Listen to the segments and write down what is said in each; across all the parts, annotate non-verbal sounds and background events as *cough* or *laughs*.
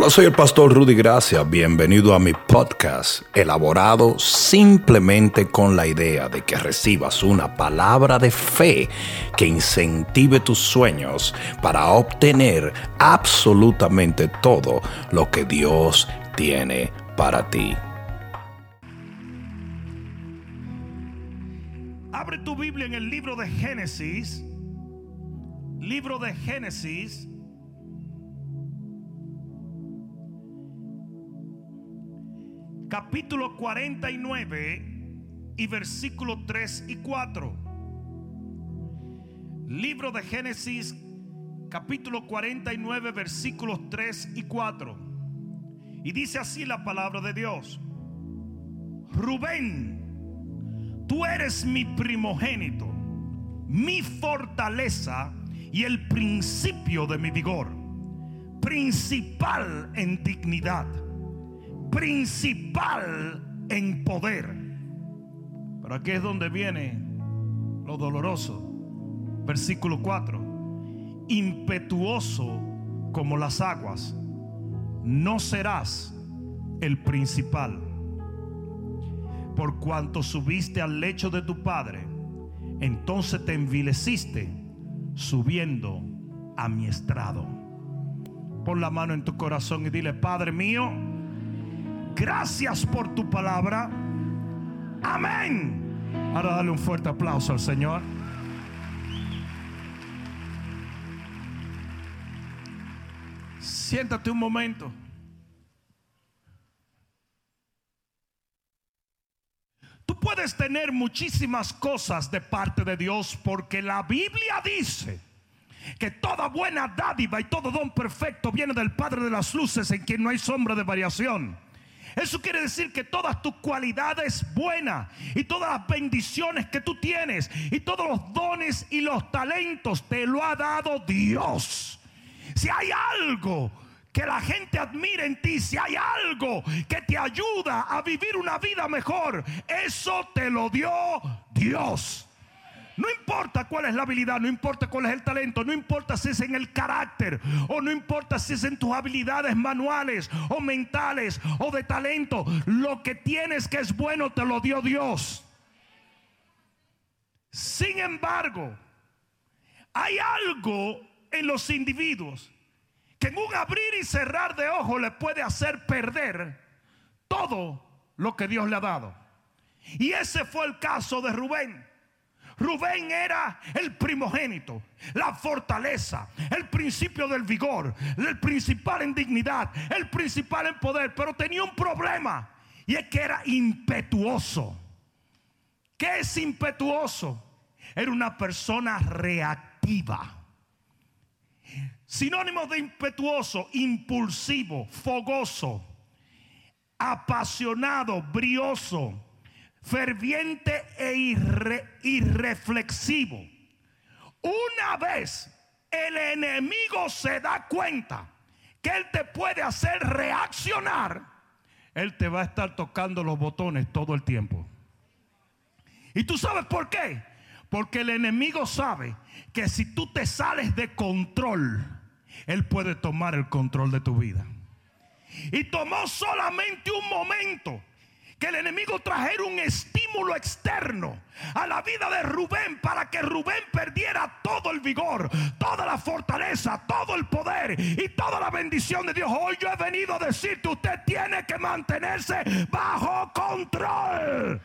Hola, soy el pastor Rudy Gracia. Bienvenido a mi podcast, elaborado simplemente con la idea de que recibas una palabra de fe que incentive tus sueños para obtener absolutamente todo lo que Dios tiene para ti. Abre tu Biblia en el libro de Génesis. Libro de Génesis. Capítulo 49 y versículos 3 y 4. Libro de Génesis capítulo 49 versículos 3 y 4. Y dice así la palabra de Dios. Rubén, tú eres mi primogénito, mi fortaleza y el principio de mi vigor, principal en dignidad, principal en poder. Pero aquí es donde viene lo doloroso. Versículo 4. Impetuoso como las aguas, no serás el principal. Por cuanto subiste al lecho de tu padre, entonces te envileciste subiendo a mi estrado. Pon la mano en tu corazón y dile, Padre mío, gracias por tu palabra. Amén. Ahora dale un fuerte aplauso al Señor. Siéntate un momento. Tú puedes tener muchísimas cosas de parte de Dios porque la Biblia dice que toda buena dádiva y todo don perfecto viene del Padre de las Luces en quien no hay sombra de variación. Eso quiere decir que todas tus cualidades buenas y todas las bendiciones que tú tienes y todos los dones y los talentos te lo ha dado Dios. Si hay algo que la gente admire en ti, si hay algo que te ayuda a vivir una vida mejor, eso te lo dio Dios. No importa cuál es la habilidad, no importa cuál es el talento, no importa si es en el carácter o no importa si es en tus habilidades manuales o mentales o de talento. Lo que tienes que es bueno te lo dio Dios. Sin embargo, hay algo en los individuos que en un abrir y cerrar de ojos le puede hacer perder todo lo que Dios le ha dado. Y ese fue el caso de Rubén. Rubén era el primogénito, la fortaleza, el principio del vigor, el principal en dignidad, el principal en poder, pero tenía un problema y es que era impetuoso. ¿Qué es impetuoso? Era una persona reactiva. Sinónimo de impetuoso, impulsivo, fogoso, apasionado, brioso, ferviente e irreflexivo. Una vez el enemigo se da cuenta que él te puede hacer reaccionar, él te va a estar tocando los botones todo el tiempo. ¿Y tú sabes por qué? Porque el enemigo sabe que si tú te sales de control, él puede tomar el control de tu vida. Y tomó solamente un momento que el enemigo trajera un estímulo externo a la vida de Rubén para que Rubén perdiera todo el vigor, toda la fortaleza, todo el poder y toda la bendición de Dios. Hoy yo he venido a decirte, usted tiene que mantenerse bajo control.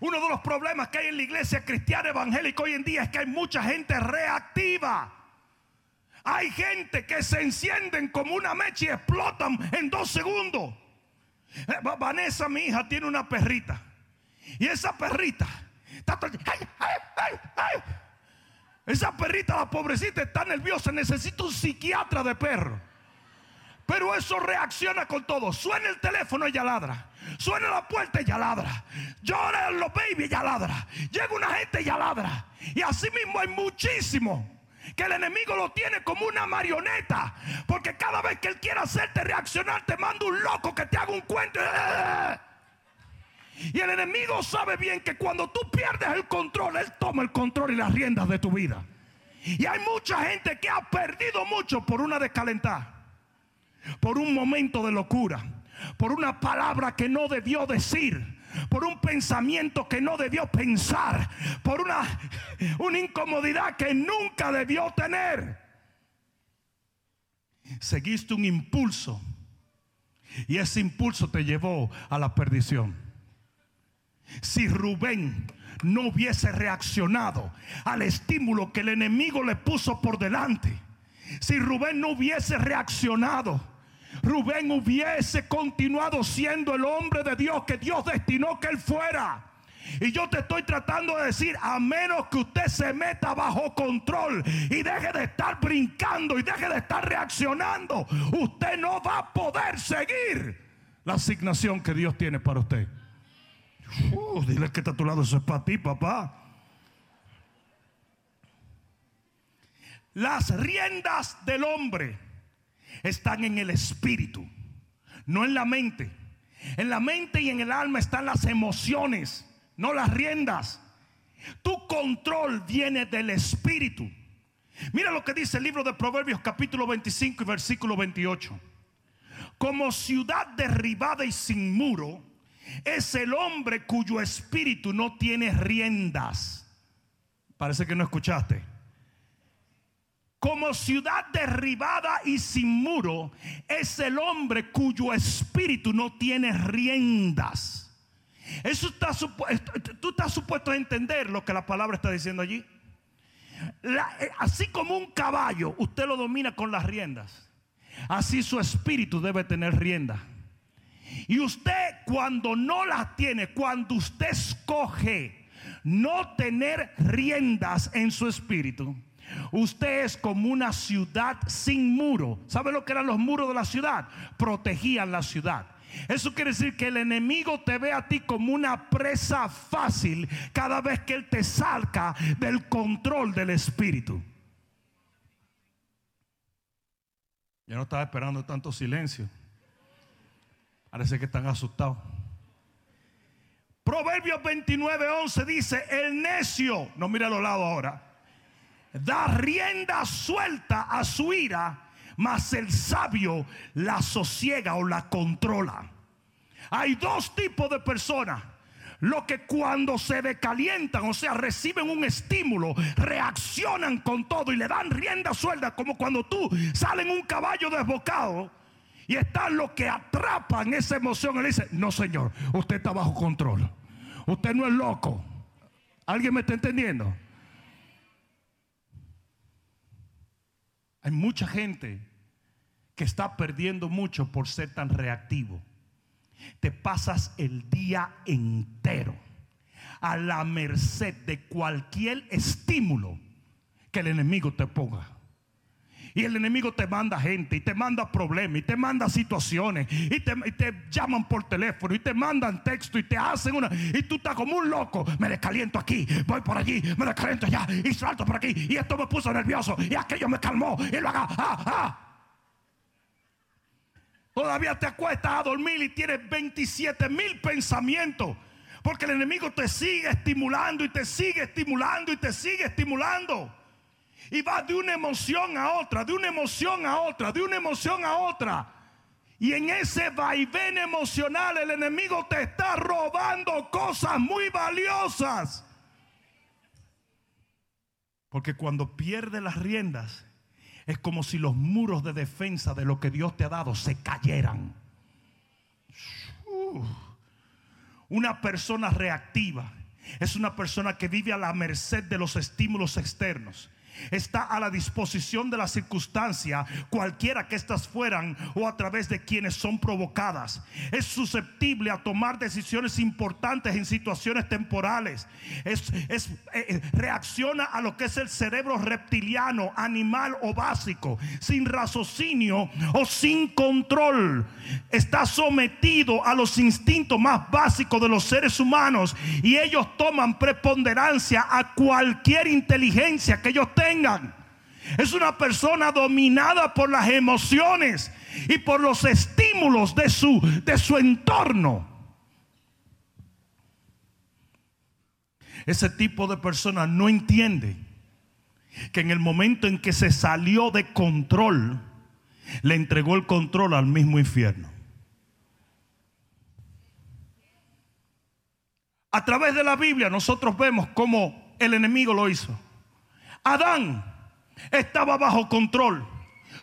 Uno de los problemas que hay en la iglesia cristiana evangélica hoy en día es que hay mucha gente reactiva. Hay gente que se encienden como una mecha y explotan en dos segundos. Eh, Vanessa, mi hija, tiene una perrita. Y esa perrita está Esa perrita, la pobrecita, está nerviosa. Necesita un psiquiatra de perro. Pero eso reacciona con todo. Suena el teléfono, ella ladra. Suena la puerta, ella ladra. Lloran los baby, ella ladra. Llega una gente, ella ladra. Y así mismo hay muchísimo que el enemigo lo tiene como una marioneta. Porque cada vez que él quiere hacerte reaccionar, te manda un loco que te haga un cuento. Y el enemigo sabe bien que cuando tú pierdes el control, él toma el control y las riendas de tu vida. Y hay mucha gente que ha perdido mucho por una descalentada, por un momento de locura, por una palabra que no debió decir, por un pensamiento que no debió pensar, por una, una incomodidad que nunca debió tener. Seguiste un impulso y ese impulso te llevó a la perdición. Si Rubén no hubiese reaccionado al estímulo que el enemigo le puso por delante, si Rubén no hubiese reaccionado, Rubén hubiese continuado siendo el hombre de Dios que Dios destinó que él fuera. Y yo te estoy tratando de decir, a menos que usted se meta bajo control y deje de estar brincando y deje de estar reaccionando, usted no va a poder seguir la asignación que Dios tiene para usted. Uh, dile que está a tu lado, eso es para ti, papá. Las riendas del hombre están en el espíritu, no en la mente. En la mente y en el alma están las emociones, no las riendas. Tu control viene del espíritu. Mira lo que dice el libro de Proverbios capítulo 25 y versículo 28. Como ciudad derribada y sin muro, es el hombre cuyo espíritu no tiene riendas. Parece que no escuchaste. Como ciudad derribada y sin muro es el hombre cuyo espíritu no tiene riendas. Eso está tú estás supuesto a entender lo que la palabra está diciendo allí. Eh, así como un caballo, usted lo domina con las riendas. Así su espíritu debe tener riendas. Y usted cuando no las tiene, cuando usted escoge no tener riendas en su espíritu, usted es como una ciudad sin muro. ¿Sabe lo que eran los muros de la ciudad? Protegían la ciudad. Eso quiere decir que el enemigo te ve a ti como una presa fácil cada vez que él te salga del control del espíritu. Yo no estaba esperando tanto silencio. Parece que están asustados. Proverbios 29, 11 dice, el necio, no mira a los lados ahora, da rienda suelta a su ira, mas el sabio la sosiega o la controla. Hay dos tipos de personas. Los que cuando se decalientan, o sea, reciben un estímulo, reaccionan con todo y le dan rienda suelta, como cuando tú sales en un caballo desbocado y están los que atrapan esa emoción y le dicen, no señor, usted está bajo control. Usted no es loco. ¿Alguien me está entendiendo? Hay mucha gente que está perdiendo mucho por ser tan reactivo. Te pasas el día entero a la merced de cualquier estímulo que el enemigo te ponga. Y el enemigo te manda gente y te manda problemas y te manda situaciones y te, llaman por teléfono y te mandan texto y te hacen una... Y tú estás como un loco. Me descaliento aquí, voy por allí, me descaliento allá y salto por aquí. Y esto me puso nervioso y aquello me calmó y lo haga. Ah, ah. Todavía te acuestas a dormir y tienes 27 mil pensamientos. Porque el enemigo te sigue estimulando y te sigue estimulando y te sigue estimulando. Y va de una emoción a otra, de una emoción a otra, de una emoción a otra. Y en ese vaivén emocional el enemigo te está robando cosas muy valiosas. Porque cuando pierde las riendas, es como si los muros de defensa de lo que Dios te ha dado se cayeran. Una persona reactiva es una persona que vive a la merced de los estímulos externos está a la disposición de la circunstancia, cualquiera que estas fueran o a través de quienes son provocadas. Es susceptible a tomar decisiones importantes en situaciones temporales. Es, es eh, eh, reacciona a lo que es el cerebro reptiliano, animal o básico, sin raciocinio o sin control. Está sometido a los instintos más básicos de los seres humanos y ellos toman preponderancia a cualquier inteligencia que ellos tengan es una persona dominada por las emociones y por los estímulos de su, de su entorno. Ese tipo de persona no entiende que en el momento en que se salió de control, le entregó el control al mismo infierno. A través de la Biblia nosotros vemos cómo el enemigo lo hizo. Adán estaba bajo control.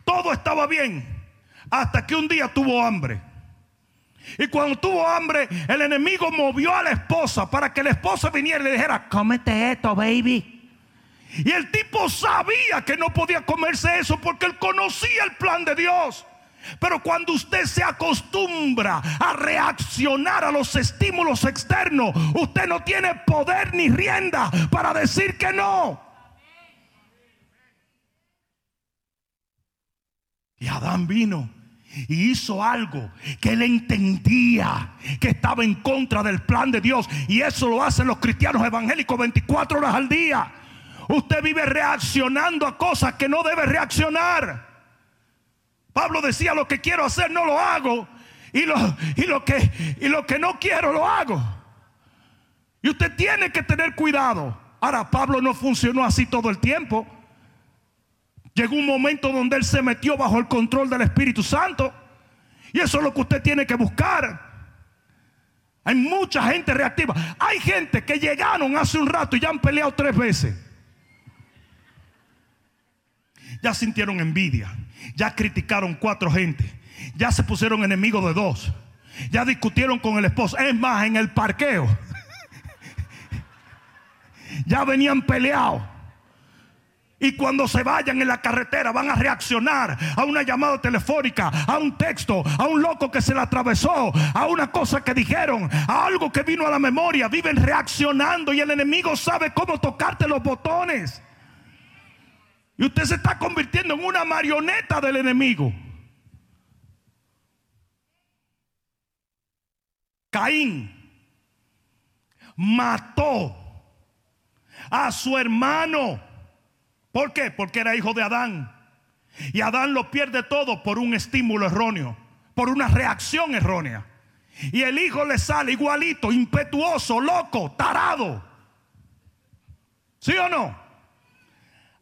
Todo estaba bien. Hasta que un día tuvo hambre. Y cuando tuvo hambre, el enemigo movió a la esposa para que la esposa viniera y le dijera, cómete esto, baby. Y el tipo sabía que no podía comerse eso porque él conocía el plan de Dios. Pero cuando usted se acostumbra a reaccionar a los estímulos externos, usted no tiene poder ni rienda para decir que no. Y Adán vino y hizo algo que él entendía que estaba en contra del plan de Dios. Y eso lo hacen los cristianos evangélicos 24 horas al día. Usted vive reaccionando a cosas que no debe reaccionar. Pablo decía, lo que quiero hacer no lo hago. Y lo, y lo, que, y lo que no quiero lo hago. Y usted tiene que tener cuidado. Ahora, Pablo no funcionó así todo el tiempo. Llegó un momento donde él se metió bajo el control del Espíritu Santo. Y eso es lo que usted tiene que buscar. Hay mucha gente reactiva. Hay gente que llegaron hace un rato y ya han peleado tres veces. Ya sintieron envidia. Ya criticaron cuatro gente. Ya se pusieron enemigos de dos. Ya discutieron con el esposo. Es más, en el parqueo. *laughs* ya venían peleados. Y cuando se vayan en la carretera van a reaccionar a una llamada telefónica, a un texto, a un loco que se le atravesó, a una cosa que dijeron, a algo que vino a la memoria. Viven reaccionando y el enemigo sabe cómo tocarte los botones. Y usted se está convirtiendo en una marioneta del enemigo. Caín mató a su hermano. ¿Por qué? Porque era hijo de Adán. Y Adán lo pierde todo por un estímulo erróneo, por una reacción errónea. Y el hijo le sale igualito, impetuoso, loco, tarado. ¿Sí o no?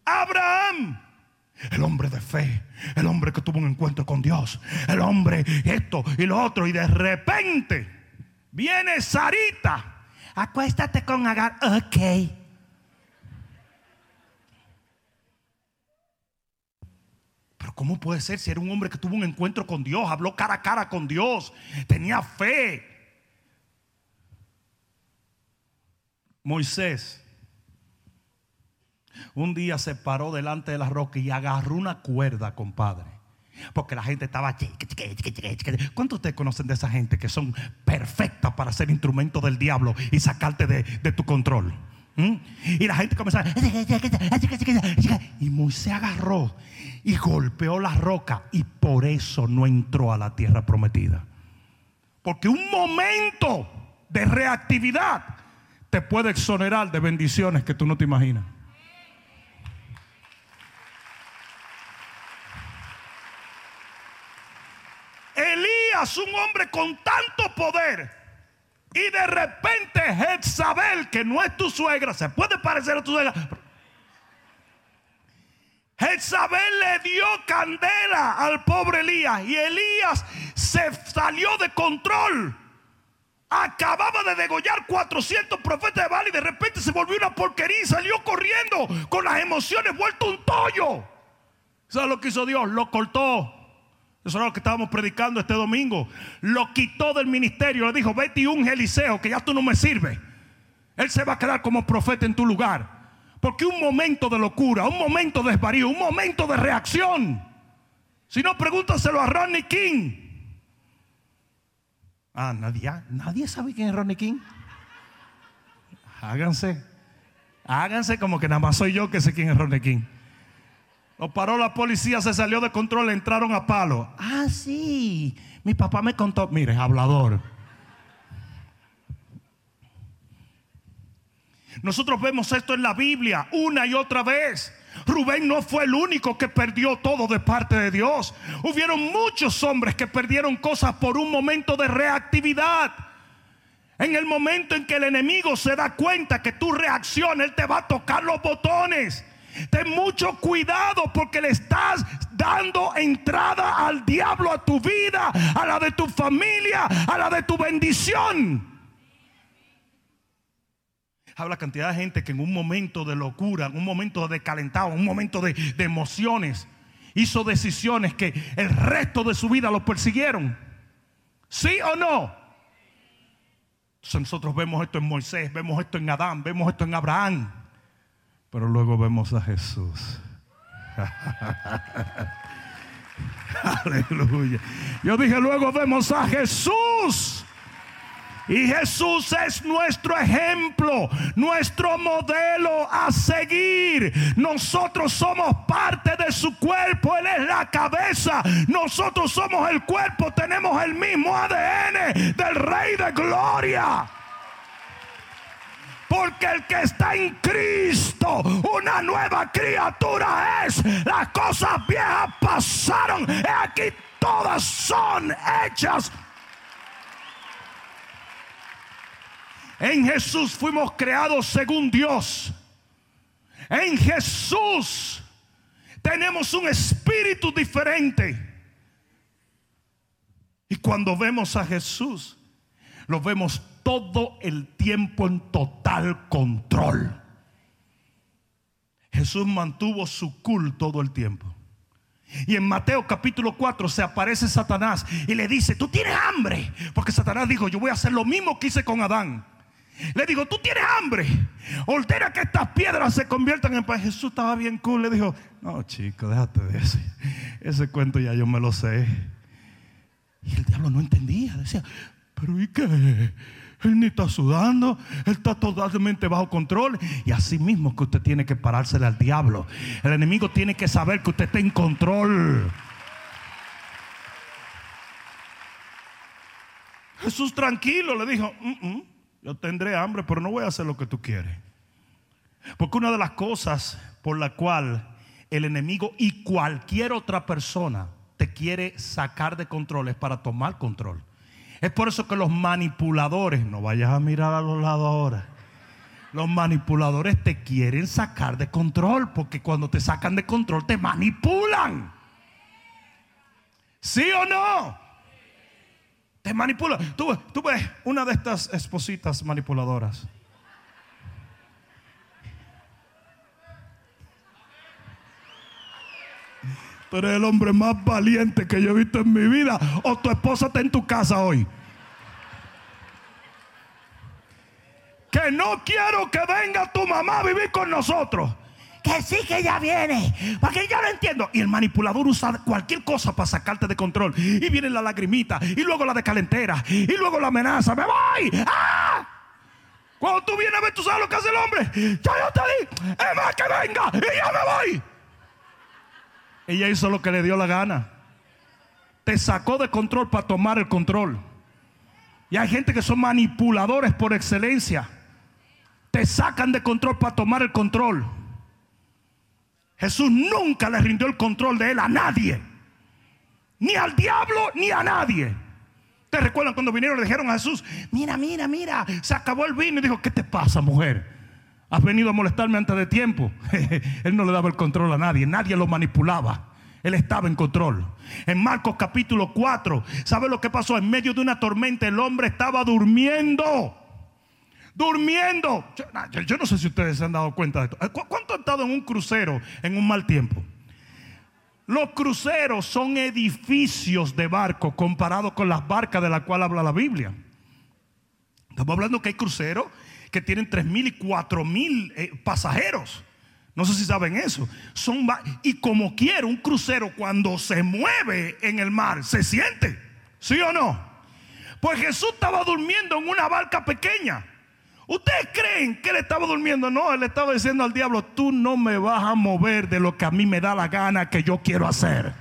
Abraham. El hombre de fe, el hombre que tuvo un encuentro con Dios, el hombre esto y lo otro. Y de repente viene Sarita. Acuéstate con Agar. Ok. ¿Cómo puede ser si era un hombre que tuvo un encuentro con Dios, habló cara a cara con Dios, tenía fe? Moisés un día se paró delante de la roca y agarró una cuerda, compadre. Porque la gente estaba. ¿Cuántos de ustedes conocen de esa gente que son perfectas para ser instrumentos del diablo y sacarte de, tu control? ¿Mm? Y la gente comenzó. Y Moisés agarró y golpeó la roca. Y por eso no entró a la tierra prometida. Porque un momento de reactividad te puede exonerar de bendiciones que tú no te imaginas. Elías, un hombre con tanto poder, y de repente Jezabel, que no es tu suegra, se puede parecer a tu suegra. Jezabel le dio candela al pobre Elías y Elías se salió de control. Acababa de degollar 400 profetas de Baal y de repente se volvió una porquería y salió corriendo con las emociones vuelto un tollo. ¿Sabes lo que hizo Dios? Lo cortó. Eso es lo que estábamos predicando este domingo. Lo quitó del ministerio. Le dijo, vete y un Eliseo, que ya tú no me sirves. Él se va a quedar como profeta en tu lugar. Porque un momento de locura, un momento de desvarío, un momento de reacción. Si no, pregúntaselo a Ronnie King. Ah, nadie, nadie sabe quién es Ronnie King. Háganse. Háganse como que nada más soy yo que sé quién es Ronnie King. Lo paró la policía, se salió de control, entraron a palo. Ah, sí. Mi papá me contó. Mire, hablador. Nosotros vemos esto en la Biblia una y otra vez. Rubén no fue el único que perdió todo de parte de Dios. Hubieron muchos hombres que perdieron cosas por un momento de reactividad. En el momento en que el enemigo se da cuenta que tu reacción, él te va a tocar los botones. Ten mucho cuidado porque le estás dando entrada al diablo a tu vida, a la de tu familia, a la de tu bendición. Habla cantidad de gente que en un momento de locura, en un momento de calentado, en un momento de, de emociones, hizo decisiones que el resto de su vida lo persiguieron. ¿Sí o no? Entonces nosotros vemos esto en Moisés, vemos esto en Adán, vemos esto en Abraham. Pero luego vemos a Jesús. *laughs* Aleluya. Yo dije, luego vemos a Jesús. Y Jesús es nuestro ejemplo, nuestro modelo a seguir. Nosotros somos parte de su cuerpo, Él es la cabeza. Nosotros somos el cuerpo, tenemos el mismo ADN del Rey de Gloria. Porque el que está en Cristo, una nueva criatura es. Las cosas viejas pasaron. Aquí todas son hechas. En Jesús fuimos creados según Dios. En Jesús tenemos un espíritu diferente. Y cuando vemos a Jesús, lo vemos todo el tiempo en total control. Jesús mantuvo su culto todo el tiempo. Y en Mateo capítulo 4 se aparece Satanás y le dice, tú tienes hambre. Porque Satanás dijo, yo voy a hacer lo mismo que hice con Adán. Le digo, tú tienes hambre. Ordena que estas piedras se conviertan en pan. Jesús estaba bien cool. Le dijo, no chico, déjate de ese. Ese cuento ya yo me lo sé. Y el diablo no entendía. Decía, pero ¿y qué? Él ni está sudando, él está totalmente bajo control. Y así mismo que usted tiene que parársele al diablo. El enemigo tiene que saber que usted está en control. Jesús tranquilo le dijo, "Mm, mm, yo tendré hambre, pero no voy a hacer lo que tú quieres. Porque una de las cosas por la cual el enemigo y cualquier otra persona te quiere sacar de control es para tomar control. Es por eso que los manipuladores, no vayas a mirar a los lados ahora. Los manipuladores te quieren sacar de control porque cuando te sacan de control te manipulan. ¿Sí o no? Te manipulan. Tú, tú ves una de estas espositas manipuladoras. Tú eres el hombre más valiente que yo he visto en mi vida. O tu esposa está en tu casa hoy. Que no quiero que venga tu mamá a vivir con nosotros. Que sí que ya viene. Porque yo no entiendo. Y el manipulador usa cualquier cosa para sacarte de control. Y viene la lagrimita. Y luego la de calentera. Y luego la amenaza. ¡Me voy! ¡Ah! Cuando tú vienes a ver, tú sabes lo que hace el hombre. Ya yo te di. Es más que venga. Y ya me voy. Ella hizo lo que le dio la gana. Te sacó de control para tomar el control. Y hay gente que son manipuladores por excelencia. Te sacan de control para tomar el control. Jesús nunca le rindió el control de él a nadie. Ni al diablo ni a nadie. ¿Te recuerdan cuando vinieron le dijeron a Jesús, mira, mira, mira, se acabó el vino? Y dijo, ¿qué te pasa, mujer? Has venido a molestarme antes de tiempo. *laughs* Él no le daba el control a nadie, nadie lo manipulaba. Él estaba en control. En Marcos capítulo 4, ¿sabe lo que pasó? En medio de una tormenta el hombre estaba durmiendo. Durmiendo. Yo, no sé si ustedes se han dado cuenta de esto. ¿Cu- ¿Cuánto han estado en un crucero en un mal tiempo? Los cruceros son edificios de barco comparados con las barcas de las cuales habla la Biblia. Estamos hablando que hay cruceros que tienen tres mil y cuatro mil eh, pasajeros. No sé si saben eso. Son y como quiera, un crucero cuando se mueve en el mar, se siente. ¿Sí o no? Pues Jesús estaba durmiendo en una barca pequeña. ¿Ustedes creen que él estaba durmiendo? No, él estaba diciendo al diablo, tú no me vas a mover de lo que a mí me da la gana que yo quiero hacer.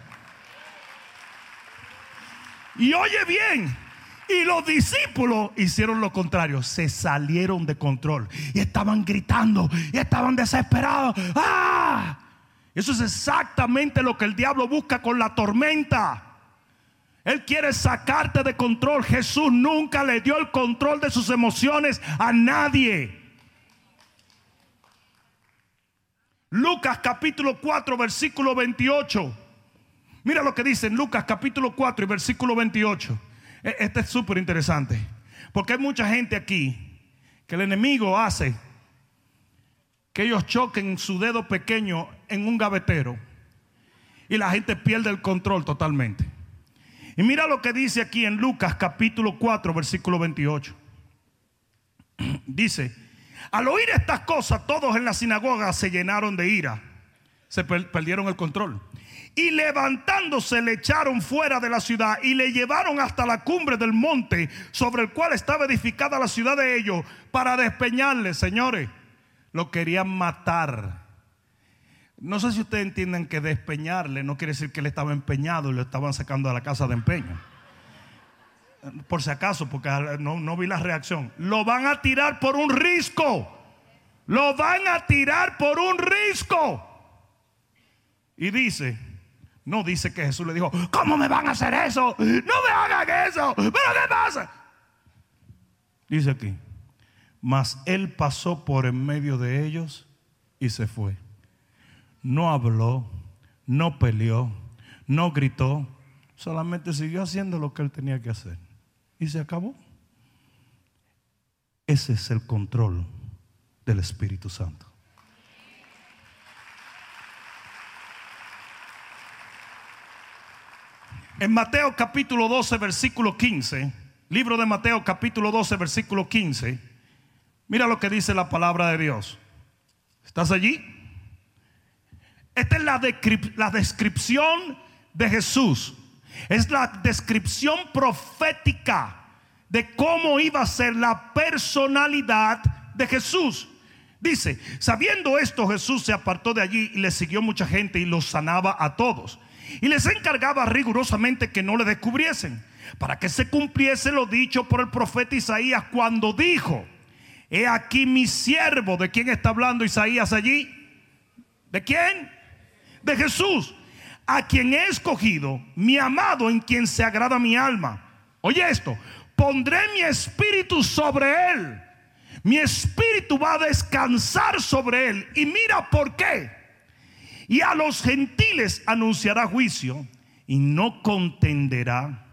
Y oye bien, y los discípulos hicieron lo contrario, se salieron de control y estaban gritando y estaban desesperados. ¡Ah! Eso es exactamente lo que el diablo busca con la tormenta. Él quiere sacarte de control. Jesús nunca le dio el control de sus emociones a nadie. Lucas capítulo 4, versículo 28. Mira lo que dice en Lucas capítulo 4 y versículo 28. E, este es súper interesante. Porque hay mucha gente aquí que el enemigo hace que ellos choquen su dedo pequeño en un gavetero y la gente pierde el control totalmente. Y mira lo que dice aquí en Lucas capítulo 4, versículo 28. *clears throat* Dice, al oír estas cosas, todos en la sinagoga se llenaron de ira. Se perdieron el control. Y levantándose le echaron fuera de la ciudad y le llevaron hasta la cumbre del monte sobre el cual estaba edificada la ciudad de ellos para despeñarle, señores. Lo querían matar. No sé si ustedes entienden que despeñarle no quiere decir que él estaba empeñado y lo estaban sacando de la casa de empeño. Por si acaso, porque no, vi la reacción. Lo van a tirar por un risco. Lo van a tirar por un risco. Y dice, no dice que Jesús le dijo, ¿cómo me van a hacer eso? No me hagan eso. ¿Pero qué pasa? Dice aquí, mas él pasó por en medio de ellos y se fue no habló, no peleó, no gritó, solamente siguió haciendo lo que él tenía que hacer. Y se acabó. Ese es el control del Espíritu Santo. En Mateo capítulo 12, versículo 15, libro de Mateo capítulo 12, versículo 15, mira lo que dice la palabra de Dios. ¿Estás allí? Esta es la, la descripción de Jesús. Es la descripción profética de cómo iba a ser la personalidad de Jesús. Dice, sabiendo esto, Jesús se apartó de allí y le siguió mucha gente y los sanaba a todos. Y les encargaba rigurosamente que no le descubriesen, para que se cumpliese lo dicho por el profeta Isaías cuando dijo, he aquí mi siervo, ¿de quién está hablando Isaías allí? ¿De quién? De Jesús, a quien he escogido, mi amado en quien se agrada mi alma. Oye esto, pondré mi espíritu sobre él. Mi espíritu va a descansar sobre él. Y mira por qué. Y a los gentiles anunciará juicio y no contenderá,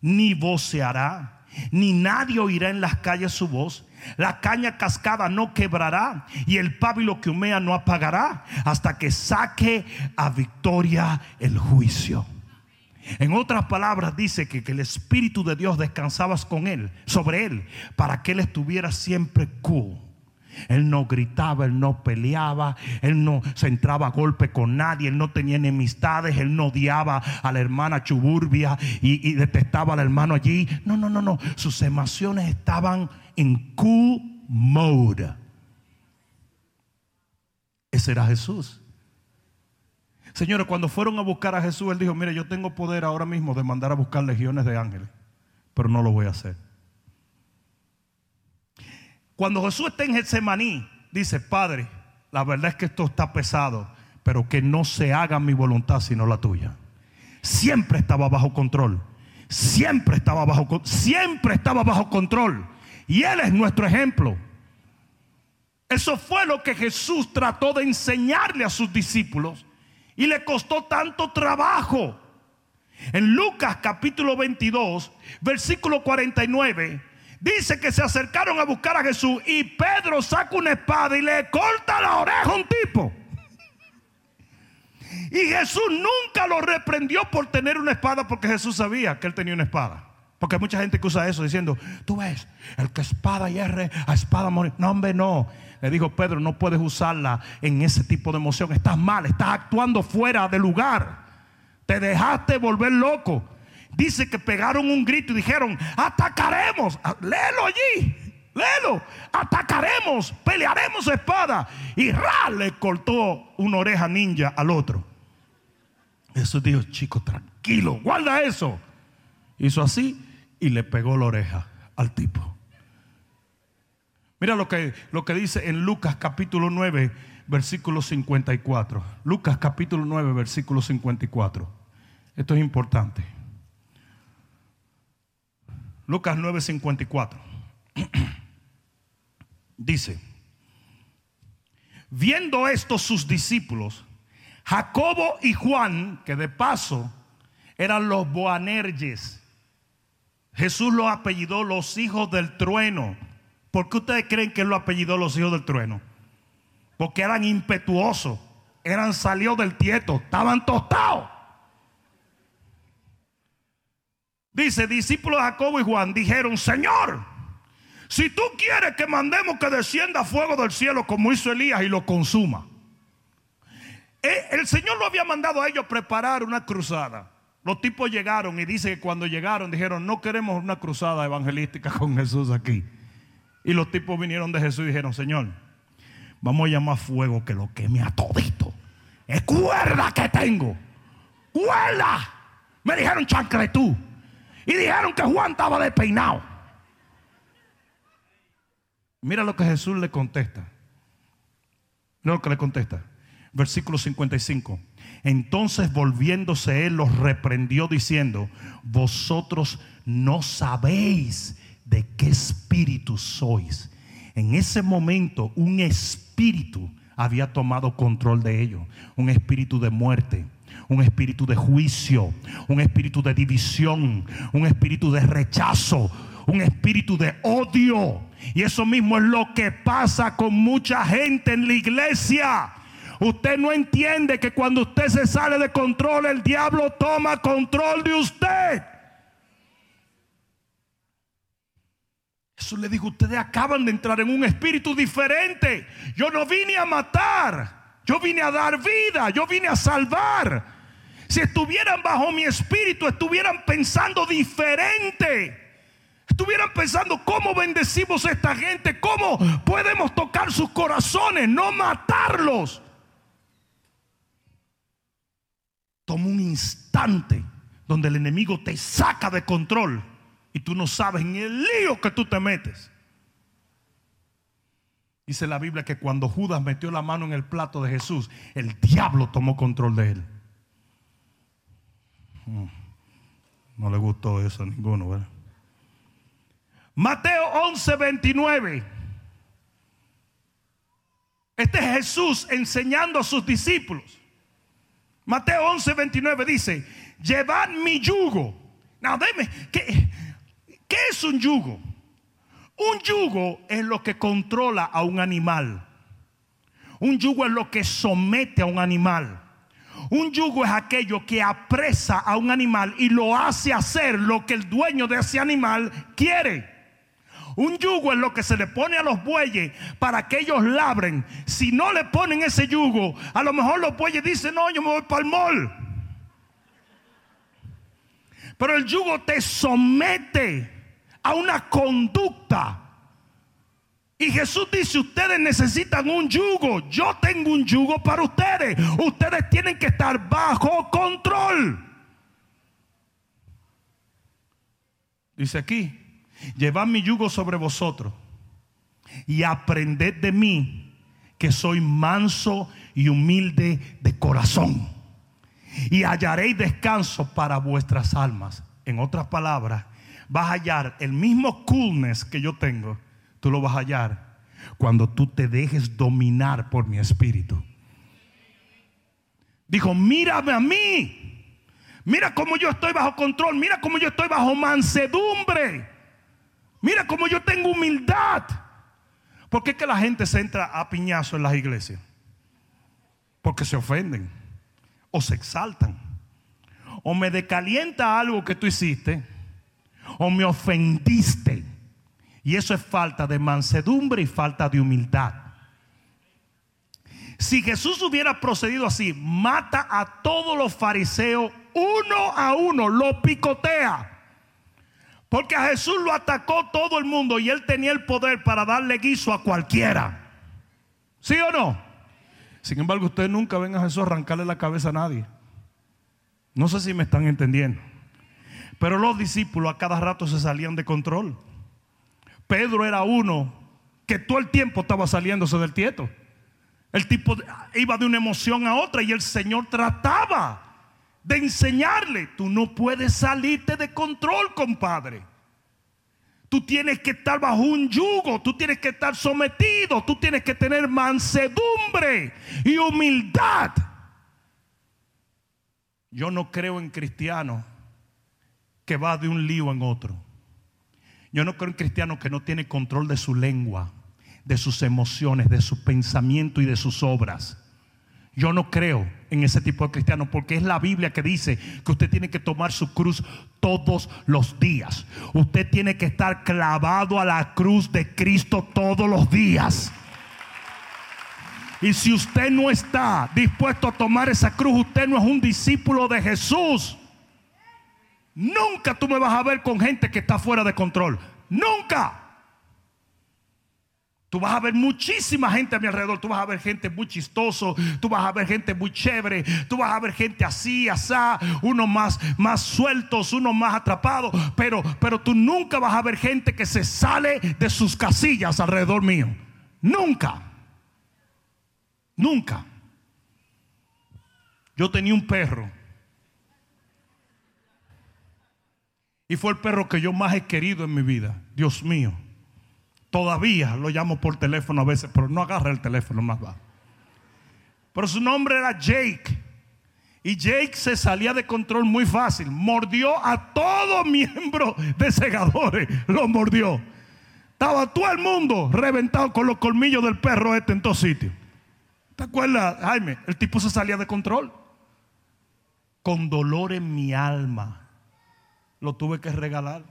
ni voceará, ni nadie oirá en las calles su voz la caña cascada no quebrará y el pábilo que humea no apagará hasta que saque a victoria el juicio. En otras palabras dice que, que, el Espíritu de Dios descansaba con él, sobre él, para que él estuviera siempre cool. Él no gritaba, él no peleaba, él no se entraba a golpe con nadie, él no tenía enemistades, él no odiaba a la hermana Chuburbia y, detestaba al hermano allí. No, no, no, no. Sus emociones estaban en cool mode. Ese era Jesús. Señores, cuando fueron a buscar a Jesús, él dijo, mire, yo tengo poder ahora mismo de mandar a buscar legiones de ángeles, pero no lo voy a hacer. Cuando Jesús está en Getsemaní, dice, Padre, la verdad es que esto está pesado, pero que no se haga mi voluntad sino la tuya. Siempre estaba bajo control. Siempre estaba bajo siempre estaba bajo control. Y Él es nuestro ejemplo. Eso fue lo que Jesús trató de enseñarle a sus discípulos y le costó tanto trabajo. En Lucas capítulo 22, versículo 49, dice que se acercaron a buscar a Jesús y Pedro saca una espada y le corta la oreja a un tipo. Y Jesús nunca lo reprendió por tener una espada porque Jesús sabía que él tenía una espada. Porque hay mucha gente que usa eso diciendo, tú ves, el que espada hierre, a espada morir. No, hombre, no. Le dijo Pedro, no puedes usarla en ese tipo de emoción. Estás mal, estás actuando fuera de lugar. Te dejaste volver loco. Dice que pegaron un grito y dijeron, atacaremos. Ah, léelo allí. Léelo. Atacaremos, pelearemos espada. Y Ra le cortó una oreja ninja al otro. Eso dijo, chico, tranquilo, guarda eso. Hizo así y le pegó la oreja al tipo. Mira lo que, lo que dice en Lucas capítulo 9, versículo 54. Lucas capítulo 9, versículo 54. Esto es importante. Lucas 9, 54. *clears throat* dice, Viendo esto sus discípulos, Jacobo y Juan, que de paso eran los Boanerges, Jesús los apellidó los hijos del trueno. ¿Por qué ustedes creen que él lo apellidó los hijos del trueno? Porque eran impetuosos, eran salidos del tieto, estaban tostados. Dice, discípulos Jacobo y Juan dijeron, Señor, si tú quieres que mandemos que descienda fuego del cielo como hizo Elías y lo consuma. Eh, el Señor lo había mandado a ellos preparar una cruzada. Los tipos llegaron y dice que cuando llegaron dijeron, no queremos una cruzada evangelística con Jesús aquí. Y los tipos vinieron de Jesús y dijeron, Señor, vamos a llamar fuego que lo queme a todito. Es cuerda que tengo. Cuerda. Me dijeron chancretú. Y dijeron que Juan estaba despeinado. Mira lo que Jesús le contesta. Mira lo que le contesta. Versículo 55. Entonces volviéndose él los reprendió diciendo, vosotros no sabéis de qué espíritu sois. En ese momento un espíritu había tomado control de ellos, un espíritu de muerte, un espíritu de juicio, un espíritu de división, un espíritu de rechazo, un espíritu de odio. Y eso mismo es lo que pasa con mucha gente en la iglesia. Usted no entiende que cuando usted se sale de control, el diablo toma control de usted. Eso le digo, ustedes acaban de entrar en un espíritu diferente. Yo no vine a matar, yo vine a dar vida, yo vine a salvar. Si estuvieran bajo mi espíritu, estuvieran pensando diferente. Estuvieran pensando cómo bendecimos a esta gente, cómo podemos tocar sus corazones, no matarlos. Toma un instante donde el enemigo te saca de control y tú no sabes en el lío que tú te metes. Dice la Biblia que cuando Judas metió la mano en el plato de Jesús, el diablo tomó control de él. Mm. No le gustó eso a ninguno, ¿verdad? Mateo 11, 29. Este es Jesús enseñando a sus discípulos. Mateo 11, 29 dice, llevad mi yugo. Now, dime, ¿qué, ¿qué es un yugo? Un yugo es lo que controla a un animal. Un yugo es lo que somete a un animal. Un yugo es aquello que apresa a un animal y lo hace hacer lo que el dueño de ese animal quiere. Un yugo es lo que se le pone a los bueyes para que ellos labren. Si no le ponen ese yugo, a lo mejor los bueyes dicen, no, yo me voy para el mol. Pero el yugo te somete a una conducta. Y Jesús dice, ustedes necesitan un yugo. Yo tengo un yugo para ustedes. Ustedes tienen que estar bajo control. Dice aquí, llevad mi yugo sobre vosotros y aprended de mí que soy manso y humilde de corazón. Y hallaréis descanso para vuestras almas. En otras palabras, vas a hallar el mismo coolness que yo tengo, tú lo vas a hallar cuando tú te dejes dominar por mi espíritu. Dijo, mírame a mí. Mira cómo yo estoy bajo control. Mira cómo yo estoy bajo mansedumbre. Mira cómo yo tengo humildad. ¿Por qué que la gente se entra a piñazo en las iglesias? Porque se ofenden o se exaltan. O me decalienta algo que tú hiciste o me ofendiste. Y eso es falta de mansedumbre y falta de humildad. Si Jesús hubiera procedido así, mata a todos los fariseos uno a uno, lo picotea. Porque a Jesús lo atacó todo el mundo y él tenía el poder para darle guiso a cualquiera. ¿Sí o no? Sin embargo, ustedes nunca ven a Jesús arrancarle la cabeza a nadie. No sé si me están entendiendo. Pero los discípulos a cada rato se salían de control. Pedro era uno que todo el tiempo estaba saliéndose del tieto. El tipo iba de una emoción a otra y el Señor trataba de enseñarle, tú no puedes salirte de control, compadre. Tú tienes que estar bajo un yugo, tú tienes que estar sometido, tú tienes que tener mansedumbre y humildad. Yo no creo en cristiano que va de un lío en otro. Yo no creo en cristiano que no tiene control de su lengua, de sus emociones, de su pensamiento y de sus obras. Yo no creo en ese tipo de cristianos porque es la Biblia que dice que usted tiene que tomar su cruz todos los días. Usted tiene que estar clavado a la cruz de Cristo todos los días. Y si usted no está dispuesto a tomar esa cruz, usted no es un discípulo de Jesús. Nunca tú me vas a ver con gente que está fuera de control. Nunca. Tú vas a ver muchísima gente a mi alrededor. Tú vas a ver gente muy chistoso. Tú vas a ver gente muy chévere. Tú vas a ver gente así, asá. Unos más, más sueltos, unos más atrapados. Pero, pero tú nunca vas a ver gente que se sale de sus casillas alrededor mío. Nunca. Nunca. Yo tenía un perro. Y fue el perro que yo más he querido en mi vida. Dios mío. Todavía lo llamo por teléfono a veces, pero no agarra el teléfono más va. Pero su nombre era Jake. Y Jake se salía de control muy fácil. Mordió a todo *laughs* miembro de segadores. Lo mordió. Estaba todo el mundo reventado con los colmillos del perro este en todos sitios. ¿Te acuerdas, Jaime? El tipo se salía de control. Con dolor en mi alma. Lo tuve que regalar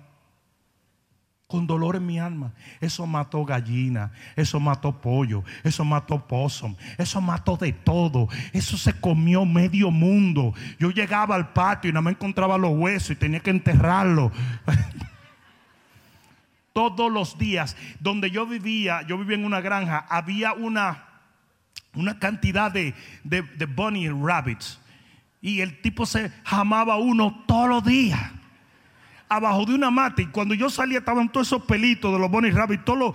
con dolor en mi alma. Eso mató gallina, eso mató pollo, eso mató possum, eso mató de todo. Eso se comió medio mundo. Yo llegaba al patio y no me encontraba los huesos y tenía que enterrarlos. *laughs* Todos los días donde yo vivía, yo vivía en una granja, había una, una cantidad de, de, de bunny rabbits. Y el tipo se jamaba uno todos los días abajo de una mata y cuando yo salía estaban todos esos pelitos de los Bonnie Rabbit, *laughs* todos los,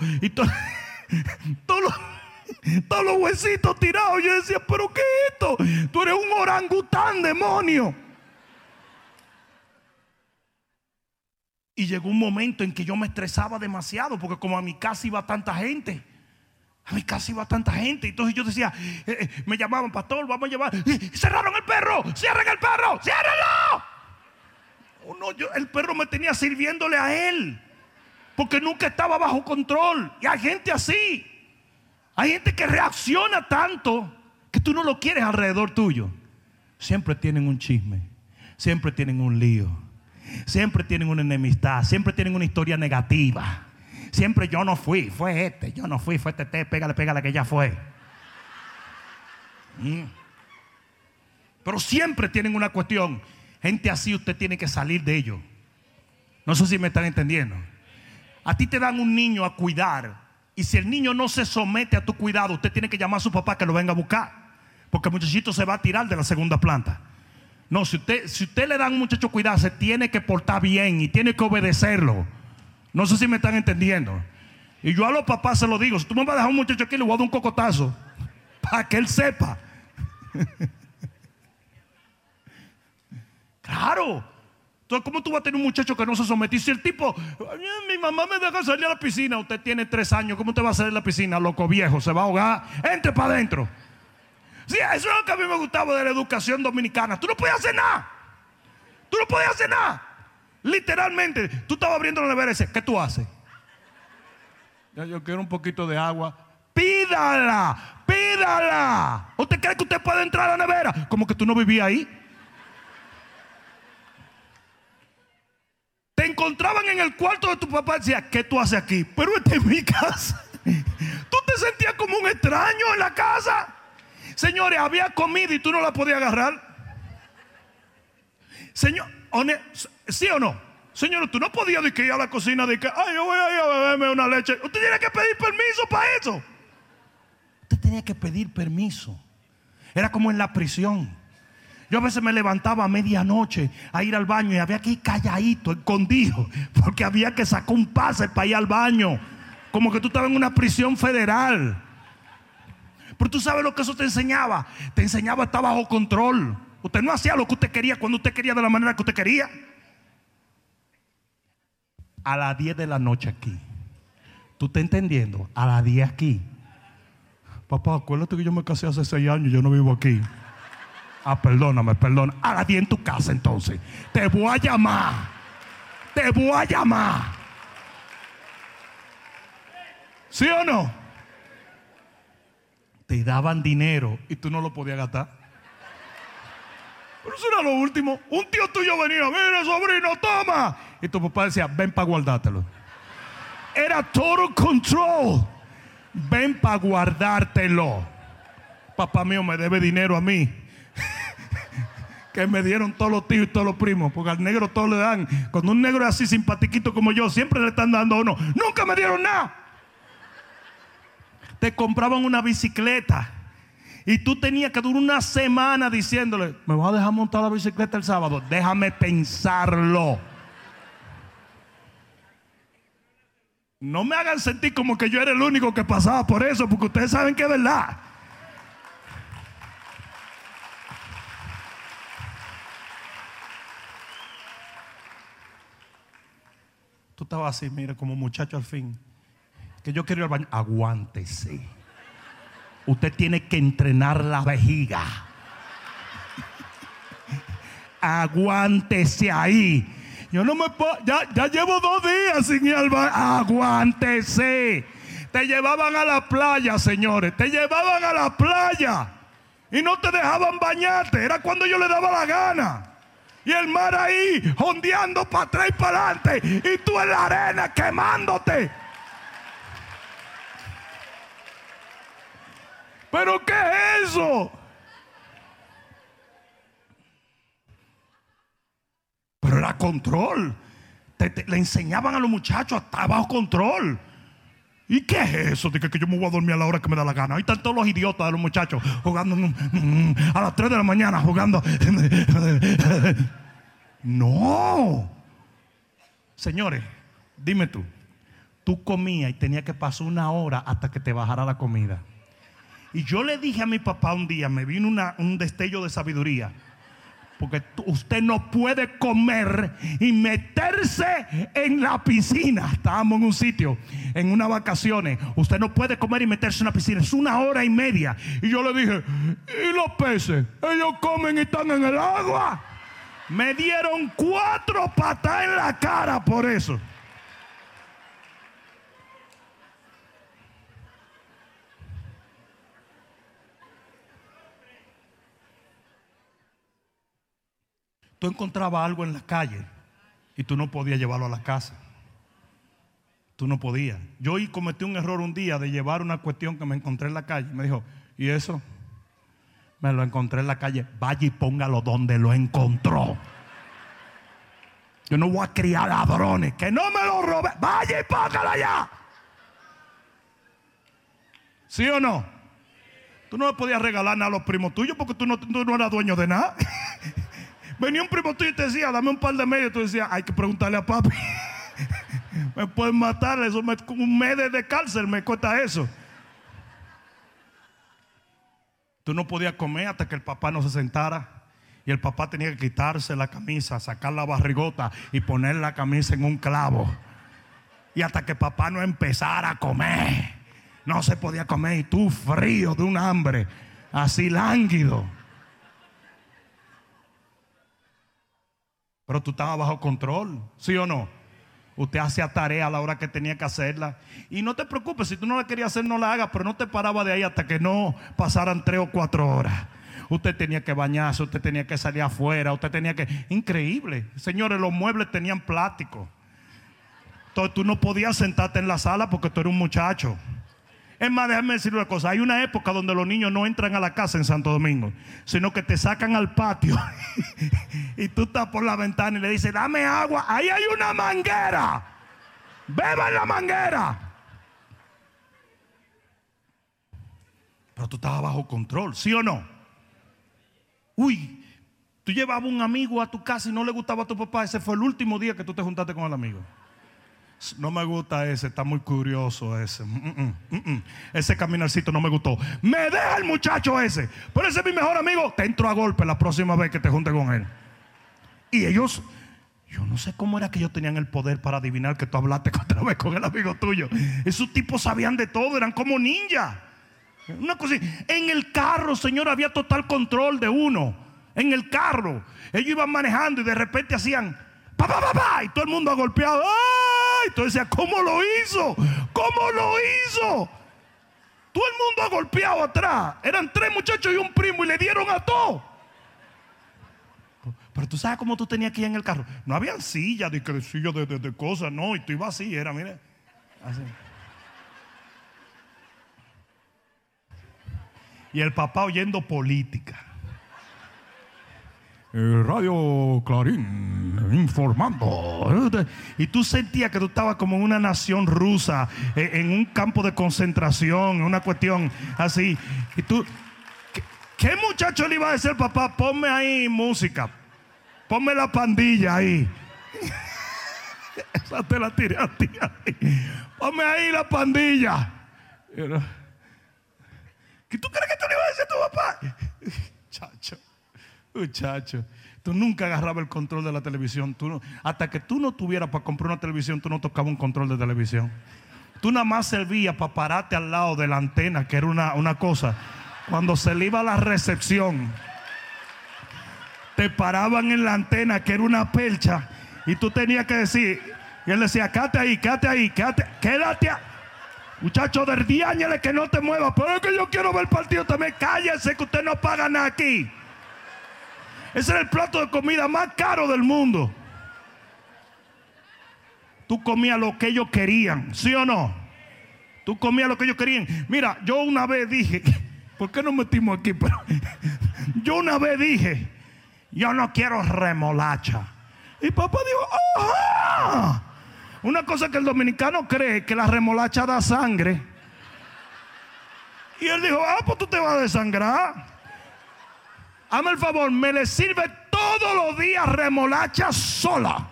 todos los huesitos tirados. Yo decía, pero ¿qué es esto? Tú eres un orangután, demonio. Y llegó un momento en que yo me estresaba demasiado porque como a mi casa iba tanta gente. A mi casa iba tanta gente. Entonces yo decía, eh, eh, me llamaban, pastor, vamos a llevar. Cerraron el perro, cierren el perro, ciérrenlo. Oh, no, yo, el perro me tenía sirviéndole a él. Porque nunca estaba bajo control. Y hay gente así. Hay gente que reacciona tanto que tú no lo quieres alrededor tuyo. Siempre tienen un chisme. Siempre tienen un lío. Siempre tienen una enemistad. Siempre tienen una historia negativa. Siempre yo no fui. Fue este. Yo no fui. Fue este. Pégale, pégale que ya fue. Mm. Pero siempre tienen una cuestión. Gente así usted tiene que salir de ello. No sé si me están entendiendo. A ti te dan un niño a cuidar. Y si el niño no se somete a tu cuidado, usted tiene que llamar a su papá que lo venga a buscar. Porque el muchachito se va a tirar de la segunda planta. No, si usted, si usted le da a un muchacho cuidado, se tiene que portar bien y tiene que obedecerlo. No sé si me están entendiendo. Y yo a los papás se lo digo: si tú me vas a dejar un muchacho aquí, le voy a dar un cocotazo. *laughs* Para que él sepa. *laughs* Claro. Entonces, ¿cómo tú vas a tener un muchacho que no se somete? Si el tipo, mi mamá me deja salir a la piscina, usted tiene tres años, ¿cómo te va a salir a la piscina? Loco viejo, se va a ahogar, entre para adentro. Sí, eso es lo que a mí me gustaba de la educación dominicana. Tú no puedes hacer nada. Tú no puedes hacer nada. Literalmente, tú estabas abriendo la nevera y dices, ¿qué tú haces? yo quiero un poquito de agua. Pídala, pídala. ¿Usted cree que usted puede entrar a la nevera? Como que tú no vivías ahí. Te encontraban en el cuarto de tu papá y decían, ¿qué tú haces aquí? Pero esta es mi casa. *laughs* Tú te sentías como un extraño en la casa. Señores, había comida y tú no la podías agarrar. Señor, ¿sí o no? Señor, tú no podías ir a la cocina de que, ay, yo voy a ir a beberme una leche. Usted tiene que pedir permiso para eso. Usted tenía que pedir permiso. Era como en la prisión. Yo a veces me levantaba a medianoche a ir al baño y había que ir calladito, escondido, porque había que sacar un pase para ir al baño. Como que tú estabas en una prisión federal. Pero tú sabes lo que eso te enseñaba. Te enseñaba estar bajo control. Usted no hacía lo que usted quería cuando usted quería de la manera que usted quería. a las 10 de la noche aquí. ¿Tú estás entendiendo? A las 10 aquí. Papá, acuérdate que yo me casé hace 6 años yo no vivo aquí. Ah, perdóname, perdona. A las 10 en tu casa entonces. Te voy a llamar. Te voy a llamar. ¿Sí o no? Te daban dinero y tú no lo podías gastar. Pero eso era lo último. Un tío tuyo venía, mire sobrino, toma. Y tu papá decía, ven para guardártelo. Era total control. Ven para guardártelo. Papá mío me debe dinero a mí. Que me dieron todos los tíos y todos los primos. Porque al negro todos le dan. Cuando un negro es así simpatiquito como yo, siempre le están dando uno. Nunca me dieron nada. Te compraban una bicicleta. Y tú tenías que durar una semana diciéndole, me vas a dejar montar la bicicleta el sábado. Déjame pensarlo. No me hagan sentir como que yo era el único que pasaba por eso, porque ustedes saben que es verdad. Tú estabas así, mira, como muchacho al fin. Que yo quiero ir al baño. Aguántese. Usted tiene que entrenar la vejiga. Aguántese ahí. Yo no me puedo, ya, ya llevo dos días sin ir al baño. Aguántese. Te llevaban a la playa, señores. Te llevaban a la playa. Y no te dejaban bañarte. Era cuando yo le daba la gana. Y el mar ahí, ondeando para atrás y para adelante. Y tú en la arena quemándote. ¿Pero qué es eso? Pero era control. Te- le enseñaban a los muchachos a estar bajo control. ¿Y qué es eso? De que, yo me voy a dormir a la hora que me da la gana. Ahí están todos los idiotas de los muchachos jugando a las 3 de la mañana jugando. *laughs* No. Señores, dime tú. Tú comías y tenía que pasar una hora hasta que te bajara la comida. Y yo le dije a mi papá un día, me vino un destello de sabiduría. Porque usted no puede comer y meterse en la piscina. Estábamos en un sitio, en unas vacaciones. Usted no puede comer y meterse en la piscina. Es una hora y media. Y yo le dije, ¿y los peces? Ellos comen y están en el agua. Me dieron cuatro patas en la cara por eso. Tú encontrabas algo en la calle y tú no podías llevarlo a la casa. Tú no podías. Yo cometí un error un día de llevar una cuestión que me encontré en la calle. Me dijo, ¿y eso? Me lo encontré en la calle. Vaya y póngalo donde lo encontró. Yo no voy a criar ladrones. Que no me lo robe. Vaya y póngalo allá. ¿Sí o no? Tú no le podías regalar nada a los primos tuyos porque tú no, tú no eras dueño de nada. *laughs* Venía un primo tuyo y te decía, dame un par de medios. Tú decías, hay que preguntarle a papi. *laughs* me pueden matar, eso me, un mes de- cárcel me cuesta eso. Tú no podías comer hasta que el papá no se sentara. Y el papá tenía que quitarse la camisa, sacar la barrigota y poner la camisa en un clavo. Y hasta que papá no empezara a comer, no se podía comer. Y tú frío de un hambre, así lánguido. Pero tú estabas bajo control, ¿sí o no? Usted hacía tarea a la hora que tenía que hacerla. Y no te preocupes, si tú no la querías hacer, no la hagas, pero no te paraba de ahí hasta que no pasaran tres o cuatro horas. Usted tenía que bañarse, usted tenía que salir afuera, usted tenía que... Increíble. Señores, los muebles tenían plástico. Entonces tú no podías sentarte en la sala porque tú eres un muchacho. Es más, déjame decirle una cosa. Hay una época donde los niños no entran a la casa en Santo Domingo, sino que te sacan al patio *laughs* y tú estás por la ventana y le dices, dame agua. Ahí hay una manguera. Beba en la manguera. Pero tú estabas bajo control, ¿sí o no? Uy, tú llevabas un amigo a tu casa y no le gustaba a tu papá. Ese fue el último día que tú te juntaste con el amigo. No me gusta ese, está muy curioso ese. Mm, mm, mm. Ese caminarcito no me gustó. Me deja el muchacho ese. Pero ese es mi mejor amigo. Te entro a golpe la próxima vez que te junte con él. Y ellos, Yo no sé cómo era que ellos tenían el poder para adivinar que tú hablaste *laughs* otra vez con el amigo tuyo. Esos tipos sabían de todo, eran como ninjas. Una cosa, en el carro, Señor, había total control de uno. En el carro. Ellos iban manejando y de repente hacían pa, pa, pa, pa, y todo el mundo ha golpeado. ¡Ay! Entonces decía, ¿cómo lo hizo? ¿Cómo lo hizo? Todo el mundo ha golpeado atrás. Eran tres muchachos y un primo y le dieron a todo. Pero tú sabes cómo tú tenías que ir en el carro. No había sillas de, sillas de, de, de cosas, no. Y tú ibas así, era, mire. Así. Y el papá oyendo política. Radio Clarín informando. Y tú sentías que tú estabas como una nación rusa, eh, en un campo de concentración, una cuestión así. Y tú, ¿qué, qué muchacho le iba a decir papá? Ponme ahí música, ponme la pandilla ahí. *laughs* Esa te la tiré a ti. Ponme ahí la pandilla. ¿Qué tú crees que te le iba a decir a tu papá? *laughs* Chacho. Muchacho, tú nunca agarrabas el control de la televisión. Tú no, hasta que tú no tuvieras para comprar una televisión, tú no tocabas un control de televisión. Tú nada más servías para pararte al lado de la antena, que era una, una cosa. Cuando se le iba la recepción, te paraban en la antena, que era una percha, y tú tenías que decir, y él decía, quédate ahí, quédate ahí, quédate, quédate ahí. Muchacho, del diáñale que no te muevas, pero es que yo quiero ver el partido también. Cállese que usted no paga nada aquí. Ese era el plato de comida más caro del mundo. Tú comías lo que ellos querían, ¿sí o no? Tú comías lo que ellos querían. Mira, yo una vez dije, *laughs* ¿por qué nos metimos aquí? *laughs* Yo una vez dije, yo no quiero remolacha. Y papá dijo, ¡ajá! Una cosa que el dominicano cree que la remolacha da sangre. Y él dijo, ah, pues tú te vas a desangrar. Hazme el favor, me le sirve todos los días remolacha sola.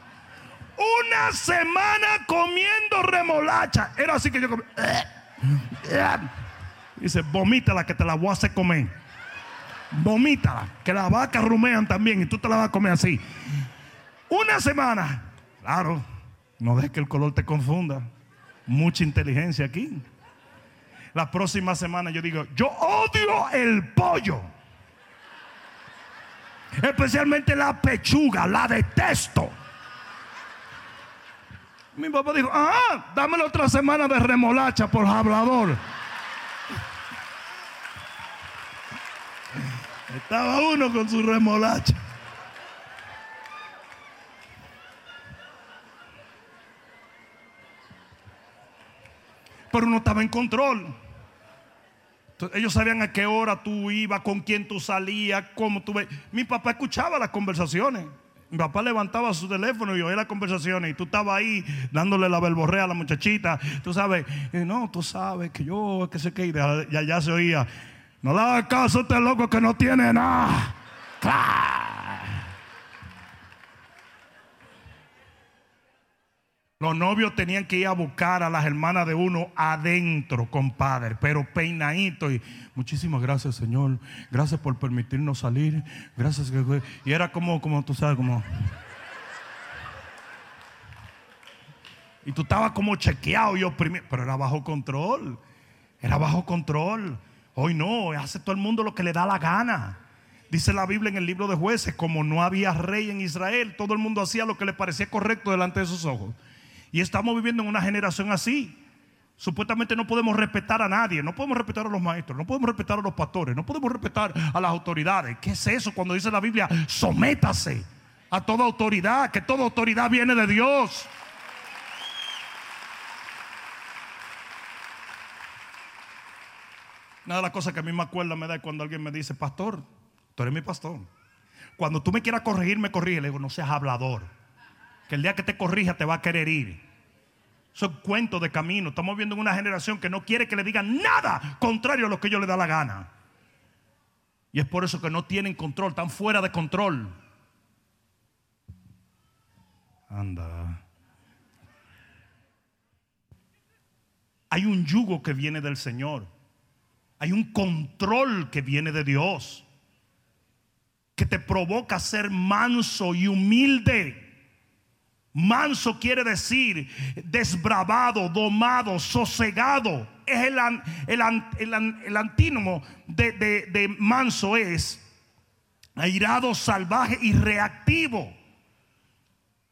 Una semana comiendo remolacha. Era así que yo comía. Dice, vomítala que te la voy a hacer comer. Vomítala, que las vacas rumean también y tú te la vas a comer así. Una semana. Claro, no dejes que el color te confunda. Mucha inteligencia aquí. La próxima semana yo digo, yo odio el pollo. Especialmente la pechuga, la detesto. Mi papá dijo, ah, dame otra semana de remolacha por hablador. Estaba uno con su remolacha. Pero no estaba en control. Ellos sabían a qué hora tú ibas, con quién tú salías, cómo tú ves. Mi papá escuchaba las conversaciones. Mi papá levantaba su teléfono y oía las conversaciones. Y tú estabas ahí dándole la verborrea a la muchachita. Tú sabes, no, tú sabes que yo, que sé qué. Y allá se oía. No le caso a este loco que no tiene nada. Los novios tenían que ir a buscar a las hermanas de uno adentro, compadre, pero peinadito. Y muchísimas gracias, Señor. Gracias por permitirnos salir. Gracias. Y era como, como tú sabes, como. Y tú estabas como chequeado y oprimido. Pero era bajo control. Era bajo control. Hoy no, hace todo el mundo lo que le da la gana. Dice la Biblia en el libro de jueces, como no había rey en Israel, todo el mundo hacía lo que le parecía correcto delante de sus ojos. Y estamos viviendo en una generación así. Supuestamente no podemos respetar a nadie, no podemos respetar a los maestros, no podemos respetar a los pastores, no podemos respetar a las autoridades. ¿Qué es eso cuando dice la Biblia? Sométase a toda autoridad, que toda autoridad viene de Dios. Una de las cosas que a mí me acuerda me da cuando alguien me dice, pastor, tú eres mi pastor. Cuando tú me quieras corregir, me corrige. Le digo, no seas hablador. Que el día que te corrija te va a querer ir. Eso es cuento de camino. Estamos viendo en una generación que no quiere que le digan nada contrario a lo que ellos le da la gana. Y es por eso que no tienen control, están fuera de control. Anda. Hay un yugo que viene del Señor. Hay un control que viene de Dios. Que te provoca ser manso y humilde. Manso quiere decir desbravado, domado, sosegado. Es el, el, antínomo de, manso es airado, salvaje y reactivo.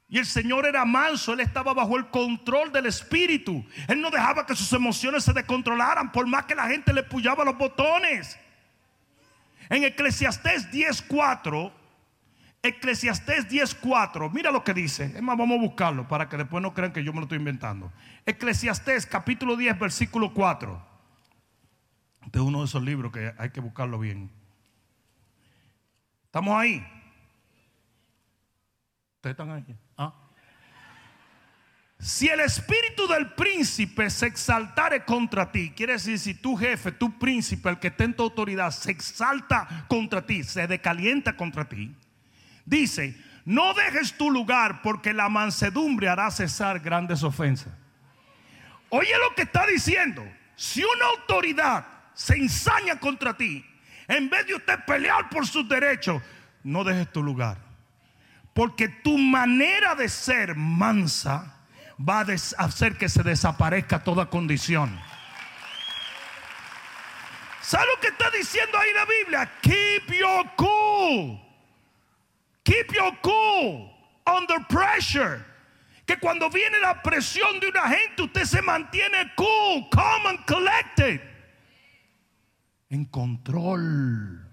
Y el Señor era manso, Él estaba bajo el control del Espíritu. Él no dejaba que sus emociones se descontrolaran por más que la gente le puyaba los botones. En Eclesiastés 10.4 Eclesiastés 10:4, mira lo que dice. Es más, vamos a buscarlo para que después no crean que yo me lo estoy inventando. Eclesiastés capítulo 10, versículo 4. Este es uno de esos libros que hay que buscarlo bien. ¿Estamos ahí? ¿Ustedes están ahí? ¿Ah? Si el espíritu del príncipe se exaltare contra ti, quiere decir si tu jefe, tu príncipe, el que está en tu autoridad, se exalta contra ti, se decalienta contra ti, Dice, no dejes tu lugar porque la mansedumbre hará cesar grandes ofensas. Oye lo que está diciendo. Si una autoridad se ensaña contra ti, en vez de usted pelear por sus derechos, no dejes tu lugar. Porque tu manera de ser mansa va a hacer que se desaparezca toda condición. ¿Sabe lo que está diciendo ahí la Biblia? Keep your cool. Keep your cool under pressure. Que cuando viene la presión de una gente, usted se mantiene cool, calm and collected. En control.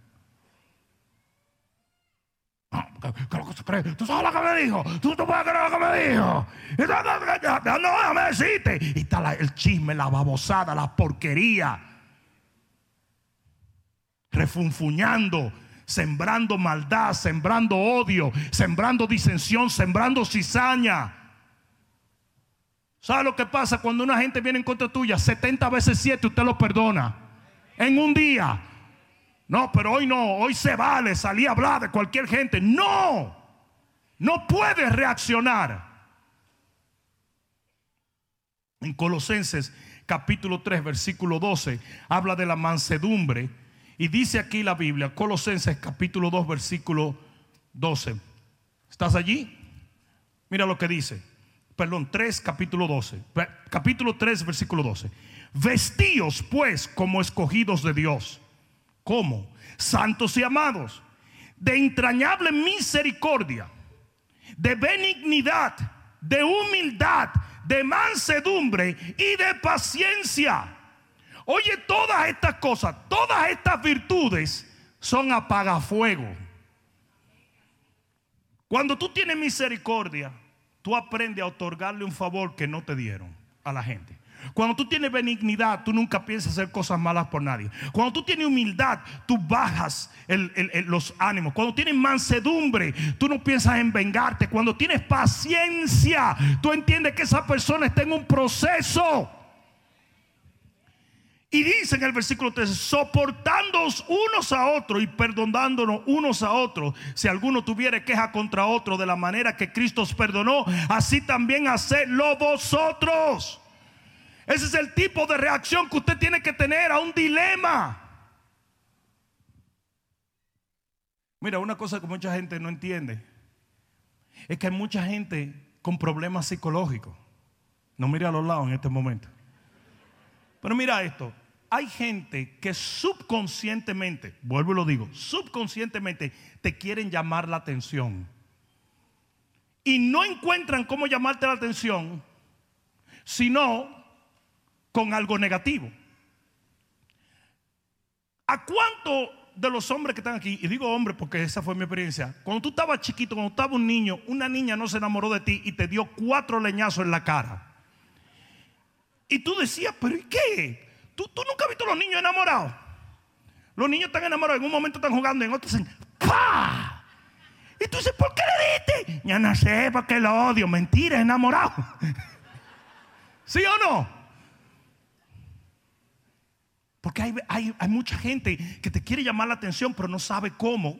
¿Tú sabes lo que me dijo? ¿Tú, tú puedes creer lo que me dijo? No, déjame decirte. Y está el chisme, la babosada, la porquería. Refunfuñando sembrando maldad, sembrando odio, sembrando disensión, sembrando cizaña. ¿Sabe lo que pasa cuando una gente viene en contra tuya? 70 veces 7 usted lo perdona. En un día. No, pero hoy no, hoy se vale salir a hablar de cualquier gente. No, no puede reaccionar. En Colosenses capítulo 3, versículo 12, habla de la mansedumbre y dice aquí la Biblia, Colosenses capítulo 2, versículo 12. ¿Estás allí? Mira lo que dice. Perdón, 3, capítulo 12. Capítulo 3, versículo 12. Vestíos pues como escogidos de Dios. ¿Cómo? Santos y amados. De entrañable misericordia. De benignidad. De humildad. De mansedumbre y de paciencia Oye, todas estas cosas, todas estas virtudes son apagafuego. Cuando tú tienes misericordia, tú aprendes a otorgarle un favor que no te dieron a la gente. Cuando tú tienes benignidad, tú nunca piensas hacer cosas malas por nadie. Cuando tú tienes humildad, tú bajas los ánimos. Cuando tienes mansedumbre, tú no piensas en vengarte. Cuando tienes paciencia, tú entiendes que esa persona está en un proceso. Y dice en el versículo 13, soportándoos unos a otros y perdonándonos unos a otros. Si alguno tuviera queja contra otro de la manera que Cristo os perdonó, así también hacedlo vosotros. Ese es el tipo de reacción que usted tiene que tener a un dilema. Mira, una cosa que mucha gente no entiende es que hay mucha gente con problemas psicológicos. No mire a los lados en este momento. Pero mira esto, hay gente que subconscientemente, vuelvo y lo digo, subconscientemente te quieren llamar la atención. Y no encuentran cómo llamarte la atención, sino con algo negativo. ¿A cuánto de los hombres que están aquí, y digo hombre porque esa fue mi experiencia, cuando tú estabas chiquito, cuando estabas un niño, una niña no se enamoró de ti y te dio cuatro leñazos en la cara? Y tú decías, pero ¿y qué? ¿Tú, nunca has visto a los niños enamorados? Los niños están enamorados, en un momento están jugando, en otro dicen ¡Pah! Y tú dices, ¿por qué le diste? Ya no sé, porque lo odio. Mentira, enamorado. *laughs* ¿Sí o no? Porque hay, mucha gente que te quiere llamar la atención, pero no sabe cómo.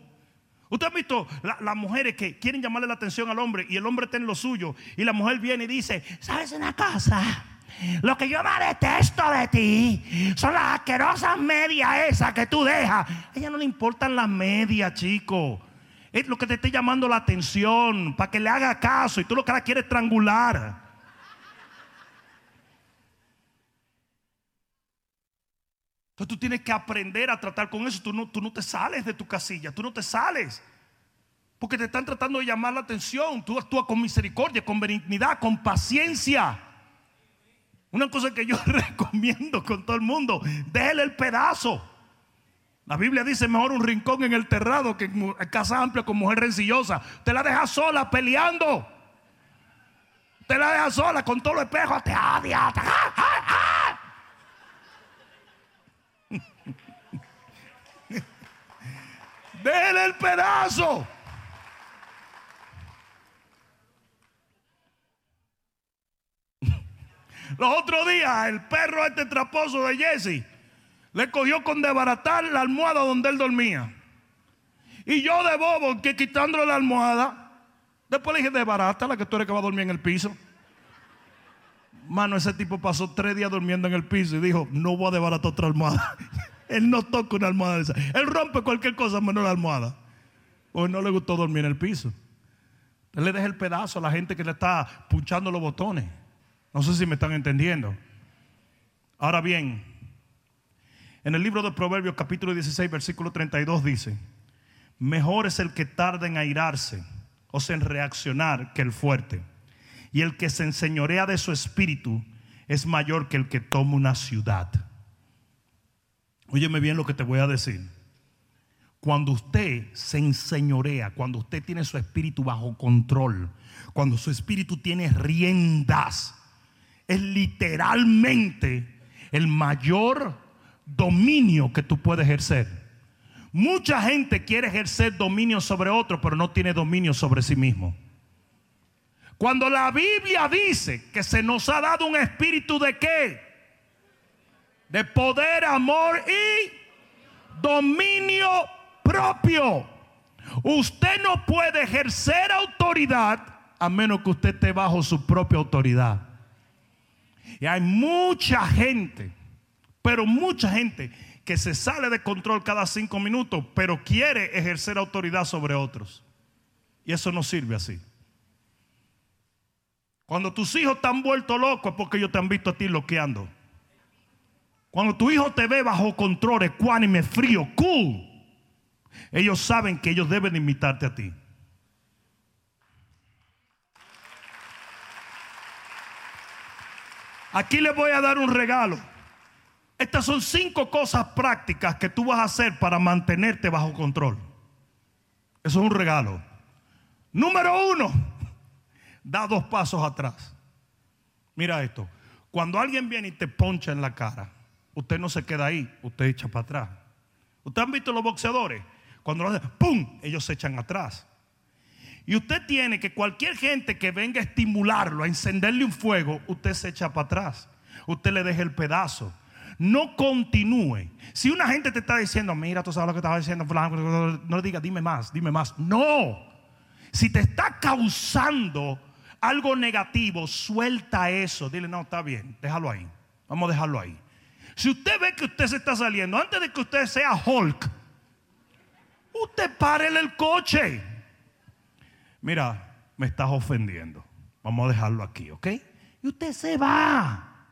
Usted ha visto las mujeres que quieren llamarle la atención al hombre y el hombre está en lo suyo y la mujer viene y dice, ¿sabes una cosa? Lo que yo me detesto de ti son las asquerosas medias esas que tú dejas. A ella no le importan las medias, chico. Es lo que te esté llamando la atención, para que le haga caso y tú lo que la quieres estrangular. Entonces tú tienes que aprender a tratar con eso. Tú no, tú no te sales de tu casilla, tú no te sales. Porque te están tratando de llamar la atención. Tú actúas con misericordia, con benignidad, con paciencia. Una cosa que yo *laughs* recomiendo con todo el mundo, déjele el pedazo. La Biblia dice mejor un rincón en el terrado que en casa amplia con mujer rencillosa. Te la deja sola peleando. Te la deja sola con todo el espejo. Te odia. *laughs* Déjele el pedazo. Los otros días, el perro este traposo de Jesse le cogió con desbaratar la almohada donde él dormía. Y yo de bobo, que quitándole la almohada, después le dije, desbarata la que tú eres que va a dormir en el piso. Mano, ese tipo pasó tres días durmiendo en el piso y dijo, no voy a desbaratar otra almohada. *laughs* él no toca una almohada esa. Él rompe cualquier cosa menos la almohada. Hoy no le gustó dormir en el piso. Él le deja el pedazo a la gente que le está punchando los botones. No sé si me están entendiendo. Ahora bien, en el libro de Proverbios capítulo 16 versículo 32 dice, mejor es el que tarda en airarse, o sea, en reaccionar, que el fuerte. Y el que se enseñorea de su espíritu es mayor que el que toma una ciudad. Óyeme bien lo que te voy a decir. Cuando usted se enseñorea, cuando usted tiene su espíritu bajo control, cuando su espíritu tiene riendas, es literalmente el mayor dominio que tú puedes ejercer. Mucha gente quiere ejercer dominio sobre otro, pero no tiene dominio sobre sí mismo. Cuando la Biblia dice que se nos ha dado un espíritu de qué? De poder, amor y dominio propio. Usted no puede ejercer autoridad a menos que usted esté bajo su propia autoridad. Y hay mucha gente, pero mucha gente que se sale de control cada cinco minutos, pero quiere ejercer autoridad sobre otros. Y eso no sirve así. Cuando tus hijos están vueltos locos es porque ellos te han visto a ti loqueando. Cuando tu hijo te ve bajo control, ecuánime, frío, cool, ellos saben que ellos deben imitarte a ti. Aquí les voy a dar un regalo. Estas son cinco cosas prácticas que tú vas a hacer para mantenerte bajo control. Eso es un regalo. Número uno, da dos pasos atrás. Mira esto. Cuando alguien viene y te poncha en la cara, usted no se queda ahí, usted echa para atrás. ¿Ustedes han visto los boxeadores? Cuando lo hacen, ¡pum! Ellos se echan atrás. Y usted tiene que cualquier gente que venga a estimularlo, a encenderle un fuego, usted se echa para atrás. Usted le deja el pedazo. No continúe. Si una gente te está diciendo, mira, tú sabes lo que estaba diciendo, no le digas, dime más, dime más. No. Si te está causando algo negativo, suelta eso. Dile, no, está bien, déjalo ahí. Vamos a dejarlo ahí. Si usted ve que usted se está saliendo, antes de que usted sea Hulk, usted párele el coche mira, me estás ofendiendo. Vamos a dejarlo aquí, ¿ok? Y usted se va.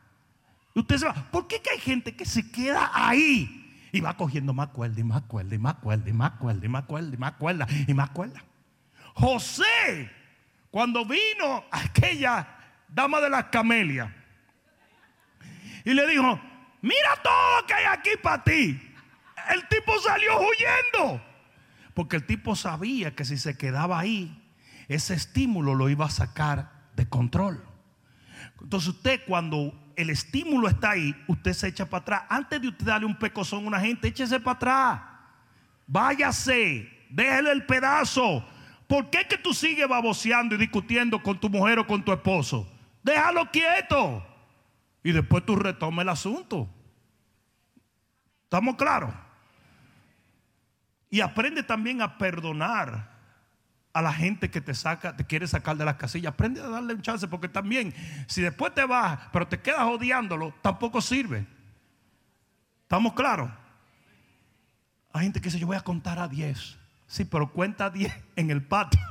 Y usted se va. ¿Por qué hay gente que se queda ahí? Y va cogiendo más cuerda y más cuerda y más cuerda y más cuerda y más cuerda y más cuerda y más cuerda. José, cuando vino aquella dama de las camelias y le dijo, mira todo lo que hay aquí para ti. El tipo salió huyendo. Porque el tipo sabía que si se quedaba ahí, ese estímulo lo iba a sacar de control. Entonces usted cuando el estímulo está ahí, usted se echa para atrás. Antes de usted darle un pecozón a una gente, échese para atrás. Váyase, déjele el pedazo. ¿Por qué que tú sigues baboseando y discutiendo con tu mujer o con tu esposo? Déjalo quieto. Y después tú retomes el asunto. ¿Estamos claros? Y aprende también a perdonar a la gente que te saca, te quiere sacar de las casillas. Aprende a darle un chance, porque también, si después te vas, pero te quedas odiándolo, tampoco sirve. ¿Estamos claros? Hay gente que dice, yo voy a contar a 10. Sí, pero cuenta 10 en el patio. *laughs*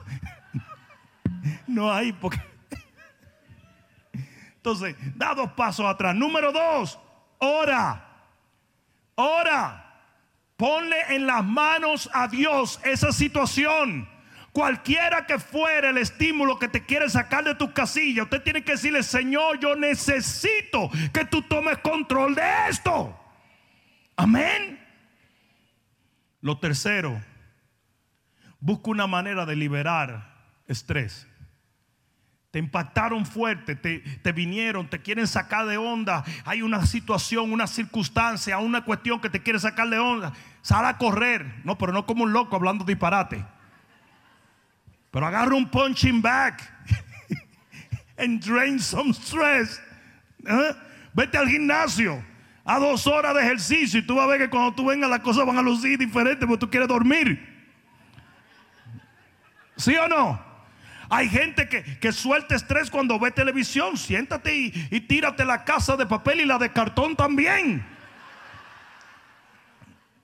No hay porque... *laughs* Entonces, da dos pasos atrás. Número dos, ora. Ora. Ponle en las manos a Dios esa situación. Cualquiera que fuera el estímulo que te quiere sacar de tu casilla, usted tiene que decirle, Señor, yo necesito que tú tomes control de esto. Amén. Lo tercero, busca una manera de liberar estrés. Te impactaron fuerte, te, te, vinieron, te quieren sacar de onda. Hay una situación, una circunstancia, una cuestión que te quiere sacar de onda. Sal a correr. No, pero no como un loco hablando disparate. Pero agarra un punching back *laughs* and drain some stress. ¿Eh? Vete al gimnasio a dos horas de ejercicio y tú vas a ver que cuando tú vengas las cosas van a lucir diferentes porque tú quieres dormir. ¿Sí o no? Hay gente que, que suelta estrés cuando ve televisión. Siéntate y, y tírate la casa de papel y la de cartón también.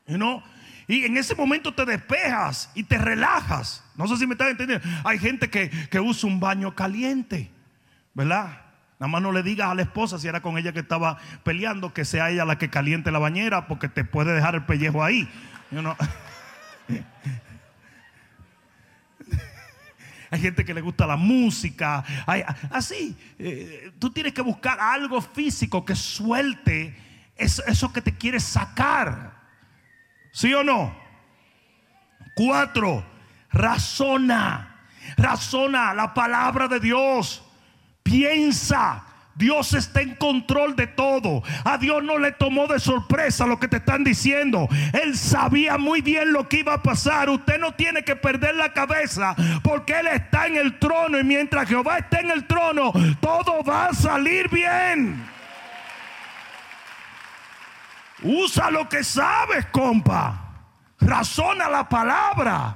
You know? Y en ese momento te despejas y te relajas. No sé si me están entendiendo. Hay gente que, que usa un baño caliente, ¿verdad? Nada más no le digas a la esposa si era con ella que estaba peleando que sea ella la que caliente la bañera porque te puede dejar el pellejo ahí. *laughs* Hay gente que le gusta la música. Hay, así, eh, tú tienes que buscar algo físico que suelte eso, eso que te quiere sacar. ¿Sí o no? Cuatro, razona. Razona la palabra de Dios. Piensa. Dios está en control de todo. A Dios no le tomó de sorpresa lo que te están diciendo. Él sabía muy bien lo que iba a pasar. Usted no tiene que perder la cabeza porque Él está en el trono. Y mientras Jehová está en el trono, todo va a salir bien. Usa lo que sabes, compa. Razona la palabra.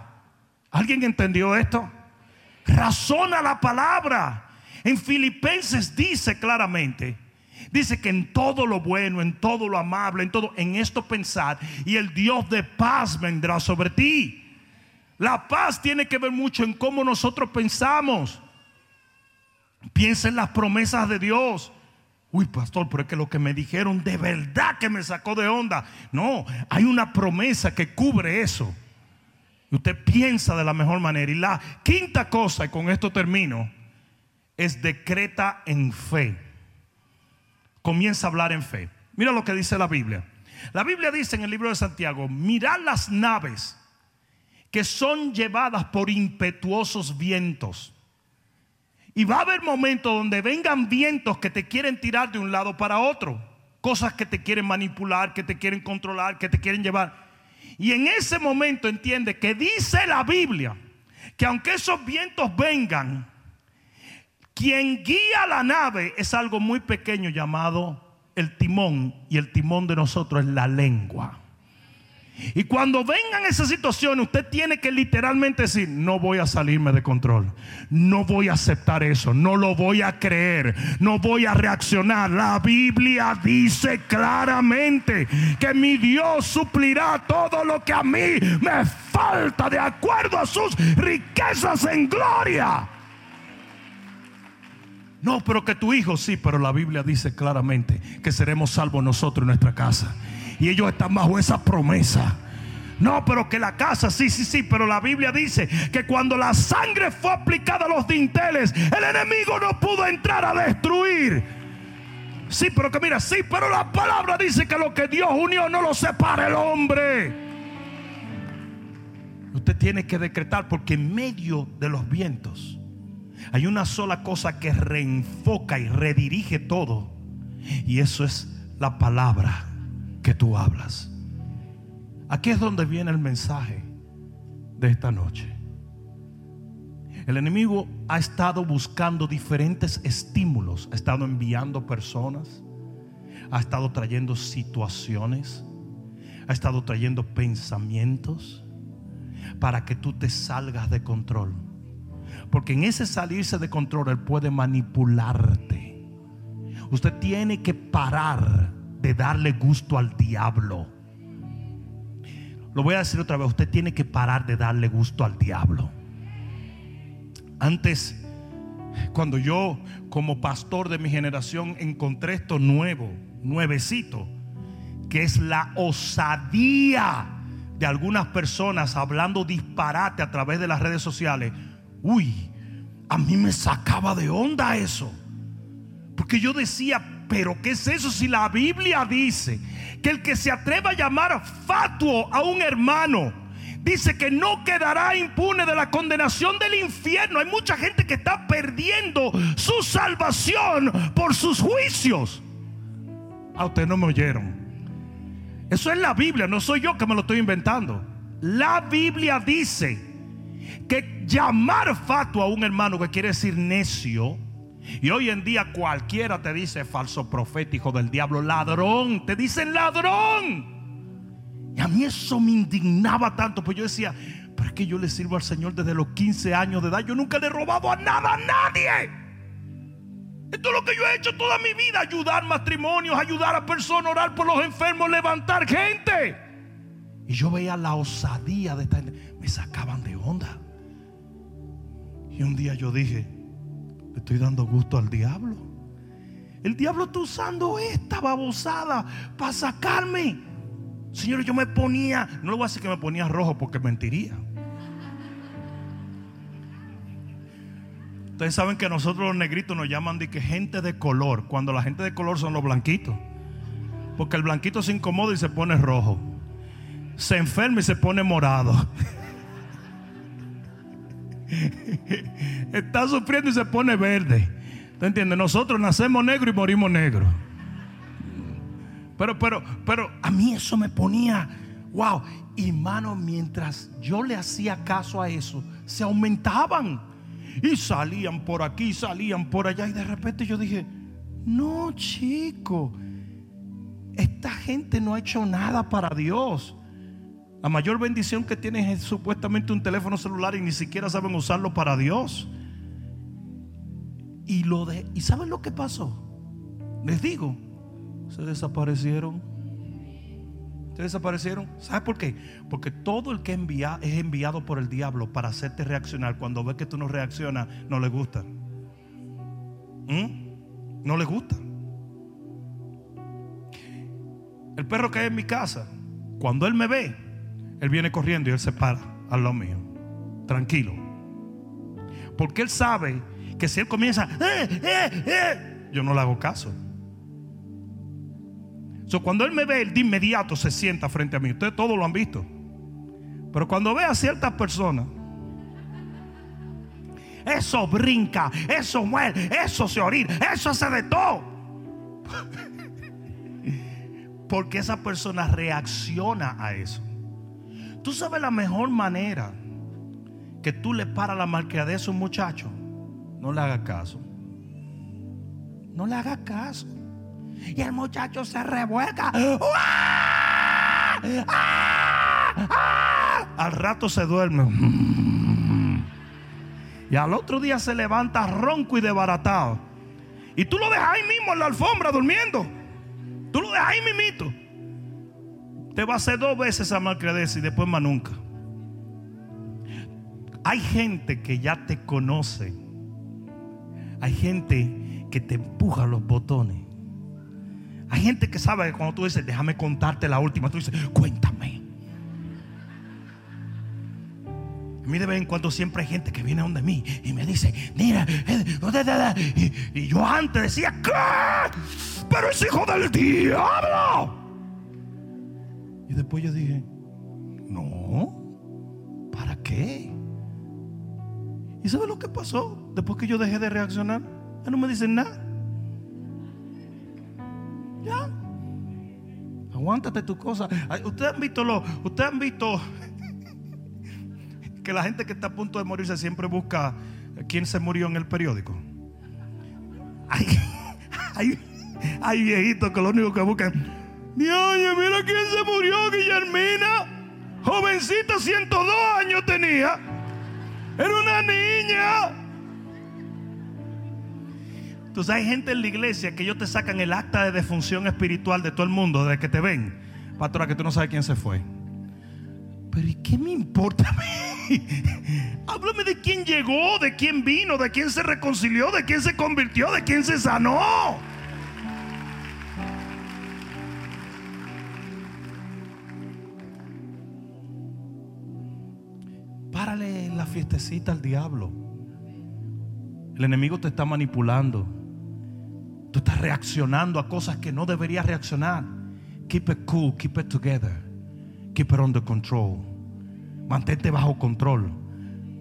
¿Alguien entendió esto? Razona la palabra. En Filipenses dice claramente, dice que en todo lo bueno, en todo lo amable, en todo, en esto pensar, y el Dios de paz vendrá sobre ti. La paz tiene que ver mucho en cómo nosotros pensamos. Piensa en las promesas de Dios. Uy, pastor, pero es que lo que me dijeron de verdad que me sacó de onda. No, hay una promesa que cubre eso. Y usted piensa de la mejor manera. Y la quinta cosa, y con esto termino, es decreta en fe. Comienza a hablar en fe. Mira lo que dice la Biblia. La Biblia dice en el libro de Santiago, mirad las naves que son llevadas por impetuosos vientos. Y va a haber momentos donde vengan vientos que te quieren tirar de un lado para otro. Cosas que te quieren manipular, que te quieren controlar, que te quieren llevar. Y en ese momento entiende que dice la Biblia que aunque esos vientos vengan, quien guía la nave es algo muy pequeño llamado el timón. Y el timón de nosotros es la lengua. Y cuando vengan esas situaciones, usted tiene que literalmente decir, no voy a salirme de control. No voy a aceptar eso. No lo voy a creer. No voy a reaccionar. La Biblia dice claramente que mi Dios suplirá todo lo que a mí me falta de acuerdo a sus riquezas en gloria. No, pero que tu hijo sí, pero la Biblia dice claramente que seremos salvos nosotros en nuestra casa. Y ellos están bajo esa promesa. No, pero que la casa, sí, sí, sí, pero la Biblia dice que cuando la sangre fue aplicada a los dinteles, el enemigo no pudo entrar a destruir. Sí, pero que mira, sí, pero la palabra dice que lo que Dios unió no lo separa el hombre. Usted tiene que decretar porque en medio de los vientos hay una sola cosa que reenfoca y redirige todo. Y eso es la palabra que tú hablas. Aquí es donde viene el mensaje de esta noche. El enemigo ha estado buscando diferentes estímulos, ha estado enviando personas, ha estado trayendo situaciones, ha estado trayendo pensamientos para que tú te salgas de control. Porque en ese salirse de control Él puede manipularte. Usted tiene que parar de darle gusto al diablo. Lo voy a decir otra vez, usted tiene que parar de darle gusto al diablo. Antes, cuando yo como pastor de mi generación encontré esto nuevo, nuevecito, que es la osadía de algunas personas hablando disparate a través de las redes sociales, uy, a mí me sacaba de onda eso. Porque yo decía, pero ¿qué es eso si la Biblia dice que el que se atreva a llamar fatuo a un hermano, dice que no quedará impune de la condenación del infierno. Hay mucha gente que está perdiendo su salvación por sus juicios. A ustedes no me oyeron. Eso es la Biblia, no soy yo que me lo estoy inventando. La Biblia dice que llamar fatuo a un hermano, que quiere decir necio, y hoy en día cualquiera te dice falso profeta, hijo del diablo, ladrón, te dicen ladrón. Y a mí eso me indignaba tanto, pues yo decía, pero es que yo le sirvo al Señor desde los 15 años de edad, yo nunca le he robado a nada a nadie. Esto es lo que yo he hecho toda mi vida, ayudar matrimonios, ayudar a personas, orar por los enfermos, levantar gente. Y yo veía la osadía de esta gente, me sacaban de onda. Y un día yo dije, estoy dando gusto al diablo. El diablo está usando esta babosada para sacarme. Señor, yo me ponía, no le voy a decir que me ponía rojo porque mentiría. Ustedes saben que nosotros los negritos nos llaman de que gente de color, cuando la gente de color son los blanquitos. Porque el blanquito se incomoda y se pone rojo. Se enferma y se pone morado. *laughs* *laughs* Está sufriendo y se pone verde. ¿Te entiendes? Nosotros nacemos negros y morimos negros. Pero, pero, pero a mí eso me ponía, wow. Y mano, mientras yo le hacía caso a eso, se aumentaban. Y salían por aquí, salían por allá. Y de repente yo dije, no, chico, esta gente no ha hecho nada para Dios. La mayor bendición que tienen es supuestamente un teléfono celular y ni siquiera saben usarlo para Dios. Y lo de, ¿y saben lo que pasó? Les digo, se desaparecieron. Se desaparecieron. ¿Sabes por qué? Porque todo el que es enviado por el diablo para hacerte reaccionar. Cuando ve que tú no reaccionas, no le gusta. ¿Mm? No le gusta. El perro que hay en mi casa, cuando él me ve, él viene corriendo y él se para al lado mío. Tranquilo. Porque él sabe que si él comienza, eh, eh, eh", yo no le hago caso. So, cuando él me ve, él de inmediato se sienta frente a mí. Ustedes todos lo han visto. Pero cuando ve a ciertas personas, eso brinca, eso muere, eso se orina, eso se de todo. *laughs* Porque esa persona reacciona a eso. Tú sabes la mejor manera que tú le paras la malcriadez a un muchacho. No le haga caso. No le haga caso. Y el muchacho se revuelca. Al rato se duerme. Y al otro día se levanta ronco y desbaratado. Y tú lo dejas ahí mismo en la alfombra durmiendo. Tú lo dejas ahí mismito. Te va a hacer dos veces a malcredez y después más nunca. Hay gente que ya te conoce. Hay gente que te empuja los botones. Hay gente que sabe que cuando tú dices, déjame contarte la última, tú dices, cuéntame. A mí de vez en cuando siempre hay gente que viene donde mí y me dice, mira, eh, y yo antes decía, ¿qué? Pero es hijo del diablo. Y después yo dije, no, ¿para qué? ¿Y sabe lo que pasó? Después que yo dejé de reaccionar, ya no me dicen nada. Ya. Aguántate tu cosa. Ustedes han visto lo, ustedes han visto *laughs* que la gente que está a punto de morirse siempre busca quién se murió en el periódico. Hay, hay, *laughs* hay viejitos que lo único que buscan. Oye, mira quién se murió, Guillermina. Jovencita, 102 años tenía. Era una niña. Entonces hay gente en la iglesia que ellos te sacan el acta de defunción espiritual de todo el mundo desde que te ven. Pastora, que tú no sabes quién se fue. Pero ¿y qué me importa a mí? *laughs* Háblame de quién llegó, de quién vino, de quién se reconcilió, de quién se convirtió, de quién se sanó. La fiestecita al diablo. El enemigo te está manipulando. Tú estás reaccionando a cosas que no deberías reaccionar. Keep it cool, keep it together. Keep it under control. Mantente bajo control.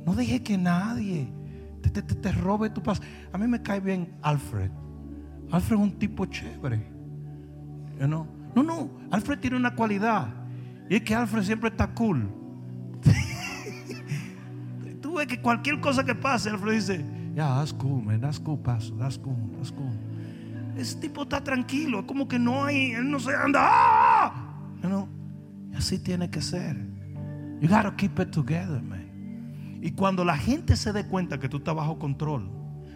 No dejes que nadie te, te, te robe tu paz. A mí me cae bien Alfred. Alfred es un tipo chévere. You know? No, no. Alfred tiene una cualidad. Y es que Alfred siempre está cool. *laughs* Que cualquier cosa que pase, Alfred dice. That's cool, pastor. That's cool, that's cool. Ese tipo está tranquilo. Como que no hay, él no se anda. ¡Ah! Y así tiene que ser. You gotta keep it together, man. Y cuando la gente se dé cuenta que tú estás bajo control,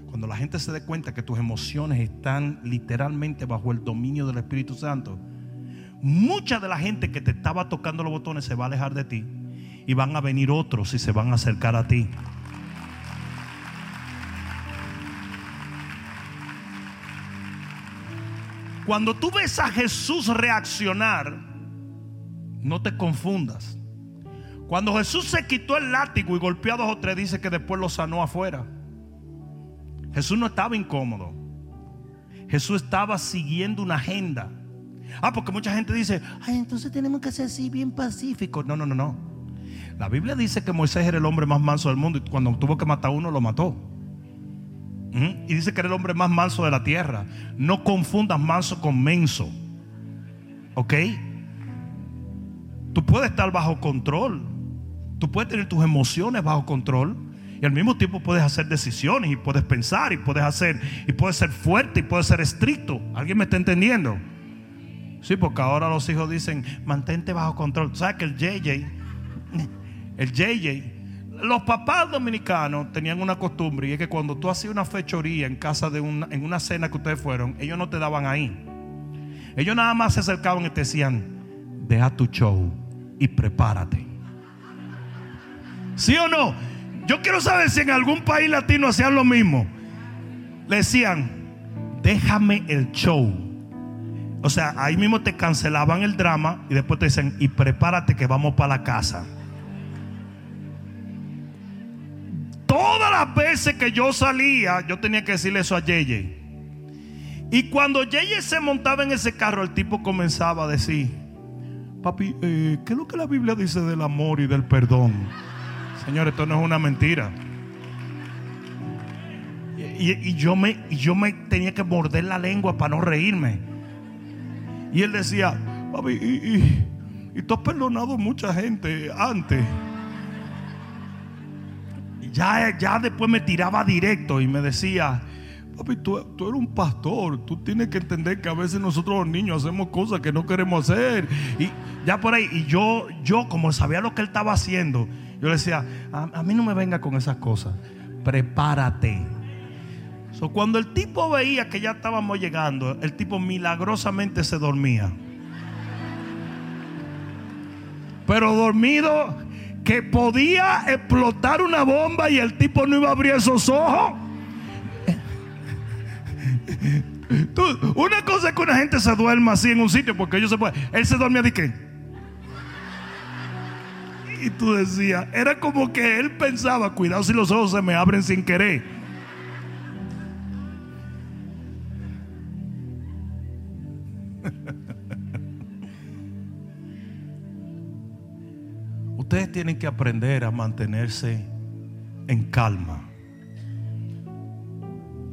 cuando la gente se dé cuenta que tus emociones están literalmente bajo el dominio del Espíritu Santo, mucha de la gente que te estaba tocando los botones se va a alejar de ti y van a venir otros y se van a acercar a ti. Cuando tú ves a Jesús reaccionar, no te confundas. Cuando Jesús se quitó el látigo y golpeó a dos o tres, dice que después lo sanó afuera. Jesús no estaba incómodo. Jesús estaba siguiendo una agenda. Ah, porque mucha gente dice, ay, entonces tenemos que ser así bien pacíficos. No, no, no, no. La Biblia dice que Moisés era el hombre más manso del mundo y cuando tuvo que matar a uno lo mató. Y dice que era el hombre más manso de la tierra. No confundas manso con menso. ¿Ok? Tú puedes estar bajo control. Tú puedes tener tus emociones bajo control. Y al mismo tiempo puedes hacer decisiones y puedes pensar y puedes hacer y puedes ser fuerte y puedes ser estricto. ¿Alguien me está entendiendo? Sí, porque ahora los hijos dicen, mantente bajo control. ¿Sabes que el JJ, el JJ, los papás dominicanos tenían una costumbre y es que cuando tú hacías una fechoría en casa de una, en una cena que ustedes fueron, ellos no te daban ahí. Ellos nada más se acercaban y te decían, deja tu show y prepárate. ¿Sí o no? Yo quiero saber si en algún país latino hacían lo mismo. Le decían, déjame el show. O sea, ahí mismo te cancelaban el drama y después te dicen, y prepárate que vamos para la casa. Todas las veces que yo salía, yo tenía que decirle eso a Yeye. Y cuando Yeye se montaba en ese carro, el tipo comenzaba a decir, papi, eh, ¿qué es lo que la Biblia dice del amor y del perdón? Señor, esto no es una mentira. Y, yo me, yo me tenía que morder la lengua para no reírme. Y él decía, papi, y- y tú has perdonado mucha gente antes. Ya, ya después me tiraba directo y me decía, papi, tú, tú eres un pastor, tú tienes que entender que a veces nosotros los niños hacemos cosas que no queremos hacer. Y ya por ahí, y yo, yo como sabía lo que él estaba haciendo, yo le decía, a, a mí no me venga con esas cosas, prepárate. So, cuando el tipo veía que ya estábamos llegando, el tipo milagrosamente se dormía. Pero dormido que podía explotar una bomba y el tipo no iba a abrir esos ojos. Tú, una cosa es que una gente se duerma así en un sitio porque ellos se pueden. Él se dormía de qué? Y tú decías, era como que él pensaba, cuidado si los ojos se me abren sin querer. Tienen que aprender a mantenerse en calma.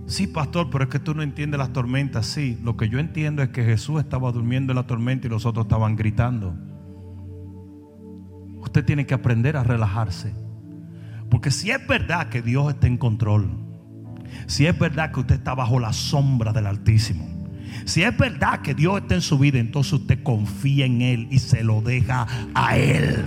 Sí, pastor, pero es que tú no entiendes las tormentas. Sí, lo que yo entiendo es que Jesús estaba durmiendo en la tormenta y los otros estaban gritando. Usted tiene que aprender a relajarse. Porque si es verdad que Dios está en control, si es verdad que usted está bajo la sombra del Altísimo, si es verdad que Dios está en su vida, entonces usted confía en Él y se lo deja a Él.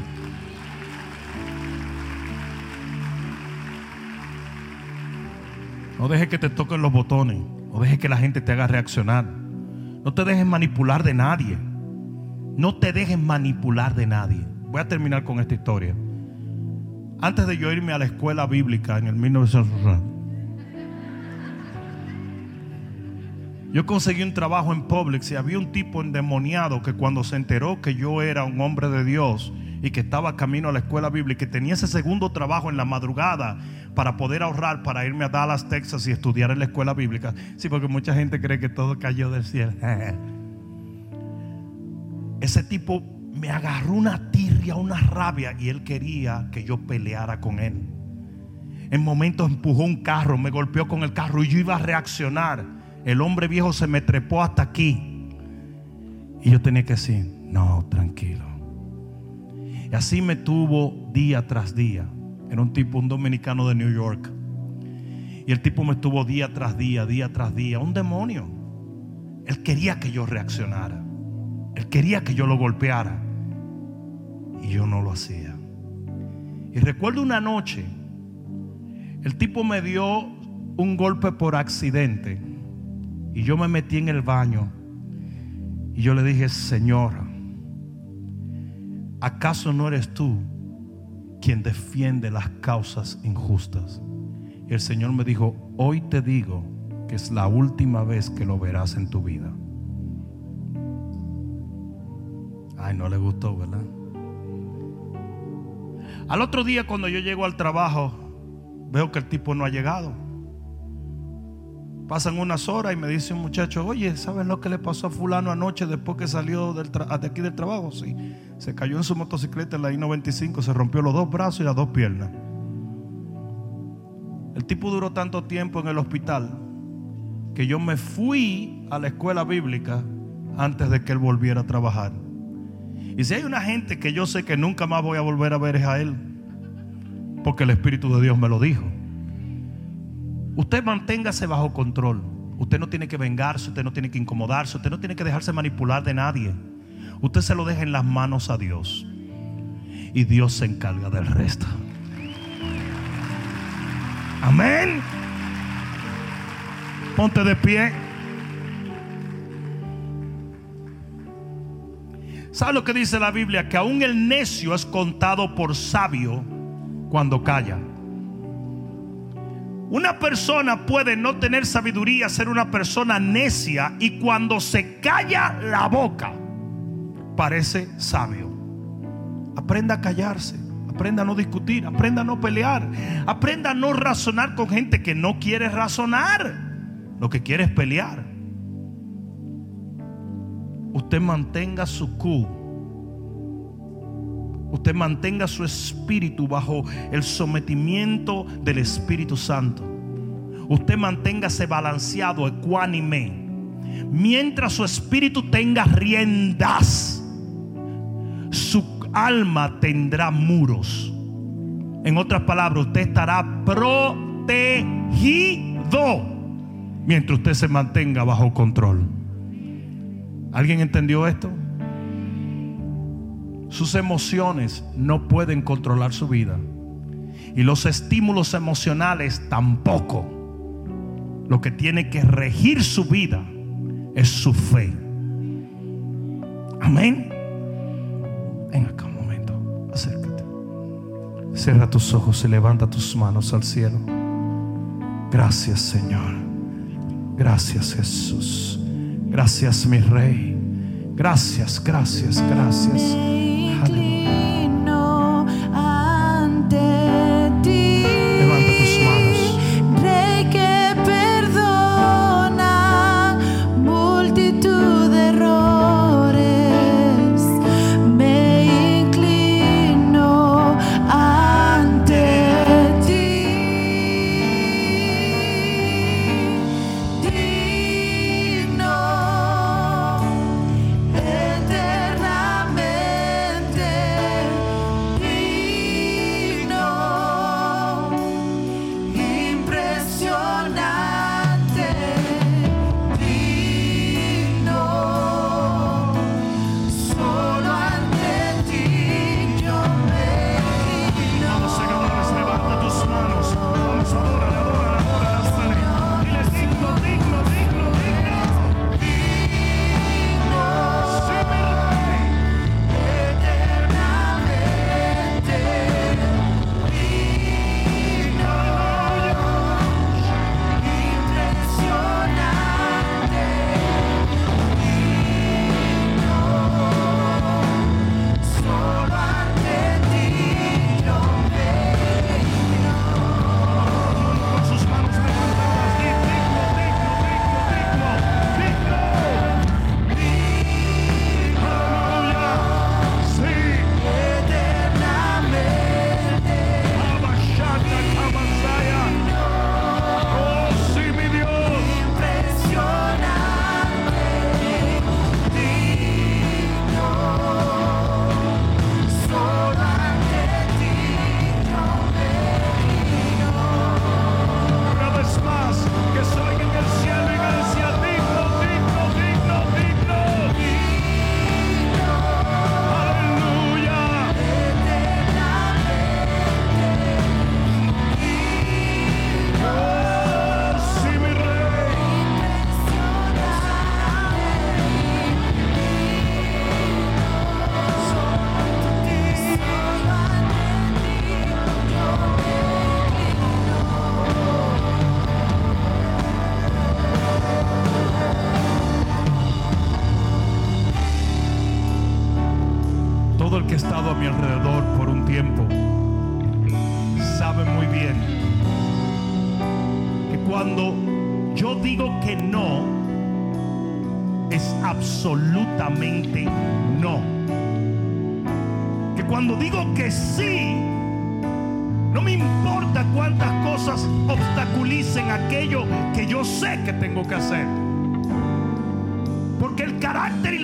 No deje que te toquen los botones. No deje que la gente te haga reaccionar. No te dejes manipular de nadie. No te dejes manipular de nadie. Voy a terminar con esta historia. Antes de yo irme a la escuela bíblica en el 1960, yo conseguí un trabajo en Publix y había un tipo endemoniado que cuando se enteró que yo era un hombre de Dios y que estaba camino a la escuela bíblica y tenía ese segundo trabajo en la madrugada para poder ahorrar para irme a Dallas, Texas y estudiar en la escuela bíblica. Sí, porque mucha gente cree que todo cayó del cielo. *laughs* Ese tipo me agarró una tirria, una rabia y él quería que yo peleara con él. En momentos empujó un carro, me golpeó con el carro y yo iba a reaccionar. El hombre viejo se me trepó hasta aquí. Y yo tenía que decir, no, tranquilo. Y así me tuvo día tras día. Era un tipo, un dominicano de New York. Y el tipo me tuvo día tras día, día tras día. Un demonio. Él quería que yo reaccionara. Él quería que yo lo golpeara. Y yo no lo hacía. Y recuerdo una noche, el tipo me dio un golpe por accidente. Y yo me metí en el baño. Y yo le dije, Señor, ¿acaso no eres tú quien defiende las causas injustas? El Señor me dijo, hoy te digo que es la última vez que lo verás en tu vida. Ay, no le gustó, ¿verdad? Al otro día cuando yo llego al trabajo, veo que el tipo no ha llegado. Pasan unas horas y me dice un muchacho, oye, ¿sabes lo que le pasó a fulano anoche después que salió de aquí del trabajo? Sí, se cayó en su motocicleta en la I-95, se rompió los dos brazos y las dos piernas. El tipo duró tanto tiempo en el hospital que yo me fui a la escuela bíblica antes de que él volviera a trabajar. Y si hay una gente que yo sé que nunca más voy a volver a ver es a él, porque el Espíritu de Dios me lo dijo. Usted manténgase bajo control. Usted no tiene que vengarse, usted no tiene que incomodarse, usted no tiene que dejarse manipular de nadie. Usted se lo deja en las manos a Dios. Y Dios se encarga del resto. Amén. Ponte de pie. ¿Sabe lo que dice la Biblia? Que aún el necio es contado por sabio cuando calla. Una persona puede no tener sabiduría, ser una persona necia y cuando se calla la boca parece sabio. Aprenda a callarse, aprenda a no discutir, aprenda a no pelear, aprenda a no razonar con gente que no quiere razonar, lo que quiere es pelear. Usted mantenga su cool. Usted mantenga su espíritu bajo el sometimiento del Espíritu Santo. Usted manténgase balanceado, ecuánime. Mientras su espíritu tenga riendas, su alma tendrá muros. En otras palabras, usted estará protegido mientras usted se mantenga bajo control. ¿Alguien entendió esto? Sus emociones no pueden controlar su vida. Y los estímulos emocionales tampoco. Lo que tiene que regir su vida es su fe. Amén. Acá un momento. Acércate. Cierra tus ojos y levanta tus manos al cielo. Gracias Señor. Gracias Jesús. Gracias mi Rey. Gracias, gracias, gracias. tiempo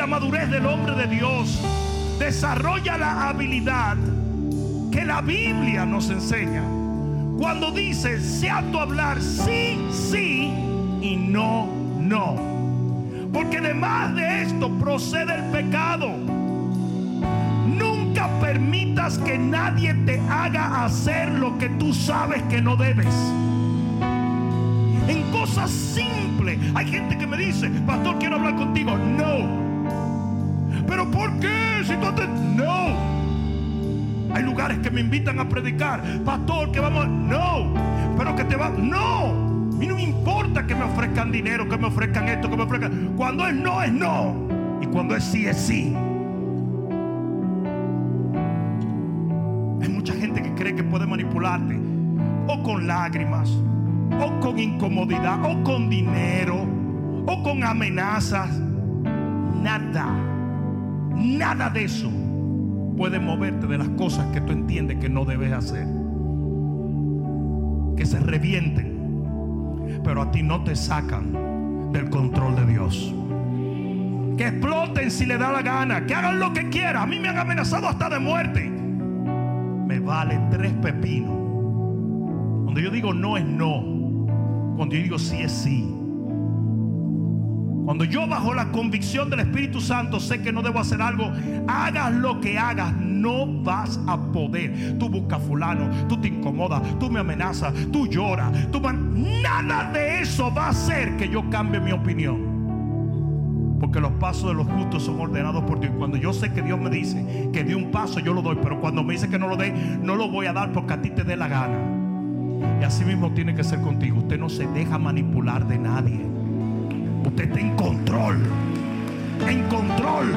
madurez del hombre de Dios desarrolla la habilidad que la Biblia nos enseña. Cuando dice, sea tu hablar sí, sí y no, no. Porque además de esto procede el pecado. Nunca permitas que nadie te haga hacer lo que tú sabes que no debes. En cosas simples. Hay gente que me dice, pastor, quiero hablar contigo. No. Pero ¿por qué? Si tú te... No. Hay lugares que me invitan a predicar. Pastor, que vamos... No. Pero que te va... No. A mí no me importa que me ofrezcan dinero, que me ofrezcan esto, que me ofrezcan... Cuando es no, es no. Y cuando es sí, es sí. Hay mucha gente que cree que puede manipularte. O con lágrimas. O con incomodidad. O con dinero. O con amenazas. Nada. Nada de eso puede moverte de las cosas que tú entiendes que no debes hacer. Que se revienten. Pero a ti no te sacan del control de Dios. Que exploten si le da la gana. Que hagan lo que quieran. A mí me han amenazado hasta de muerte. Me vale tres pepinos. Cuando yo digo no es no. Cuando yo digo sí es sí. Cuando yo bajo la convicción del Espíritu Santo sé que no debo hacer algo, hagas lo que hagas, no vas a poder. Tú buscas fulano, tú te incomodas, tú me amenazas, tú lloras, tú nada de eso va a hacer que yo cambie mi opinión. Porque los pasos de los justos son ordenados por Dios. Cuando yo sé que Dios me dice que dé un paso, yo lo doy. Pero cuando me dice que no lo dé, no lo voy a dar porque a ti te dé la gana. Y así mismo tiene que ser contigo. Usted no se deja manipular de nadie. Usted está en control. En control.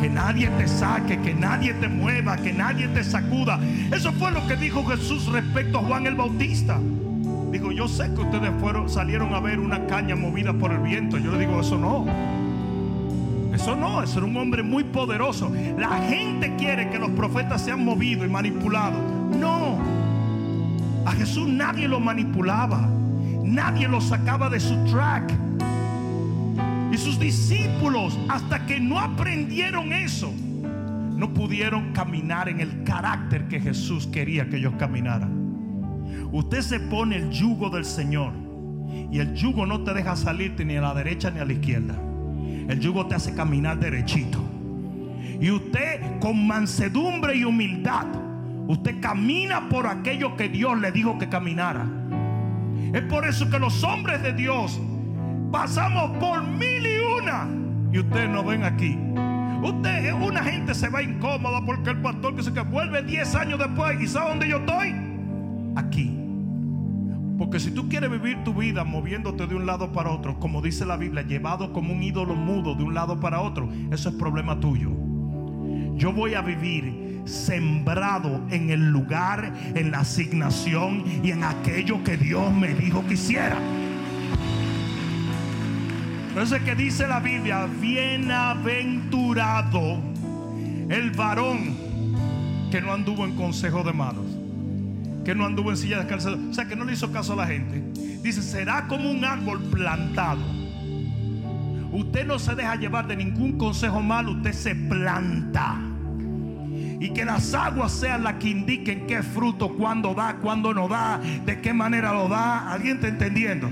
Que nadie te saque, que nadie te mueva, que nadie te sacuda. Eso fue lo que dijo Jesús respecto a Juan el Bautista. Digo, yo sé que ustedes fueron, salieron a ver una caña movida por el viento. Yo le digo, eso no. Eso no, eso era un hombre muy poderoso. La gente quiere que los profetas sean movidos y manipulados. No. A Jesús nadie lo manipulaba. Nadie lo sacaba de su track. Y sus discípulos, hasta que no aprendieron eso, no pudieron caminar en el carácter que Jesús quería que ellos caminaran. Usted se pone el yugo del Señor y el yugo no te deja salirte ni a la derecha ni a la izquierda. El yugo te hace caminar derechito. Y usted con mansedumbre y humildad, usted camina por aquello que Dios le dijo que caminara. Es por eso que los hombres de Dios pasamos por mil y una y ustedes no ven aquí. Usted, una gente se va incómoda porque el pastor que se que vuelve 10 años después y sabe dónde yo estoy. Aquí. Porque si tú quieres vivir tu vida moviéndote de un lado para otro, como dice la Biblia, llevado como un ídolo mudo de un lado para otro, eso es problema tuyo. Yo voy a vivir sembrado en el lugar, en la asignación y en aquello que Dios me dijo que hiciera. Entonces que dice la Biblia, bienaventurado el varón que no anduvo en consejo de malos, que no anduvo en silla de calzado, o sea que no le hizo caso a la gente. Dice, será como un árbol plantado. Usted no se deja llevar de ningún consejo malo, usted se planta y que las aguas sean las que indiquen qué fruto, cuándo da, cuándo no da, de qué manera lo da. ¿Alguien está entendiendo?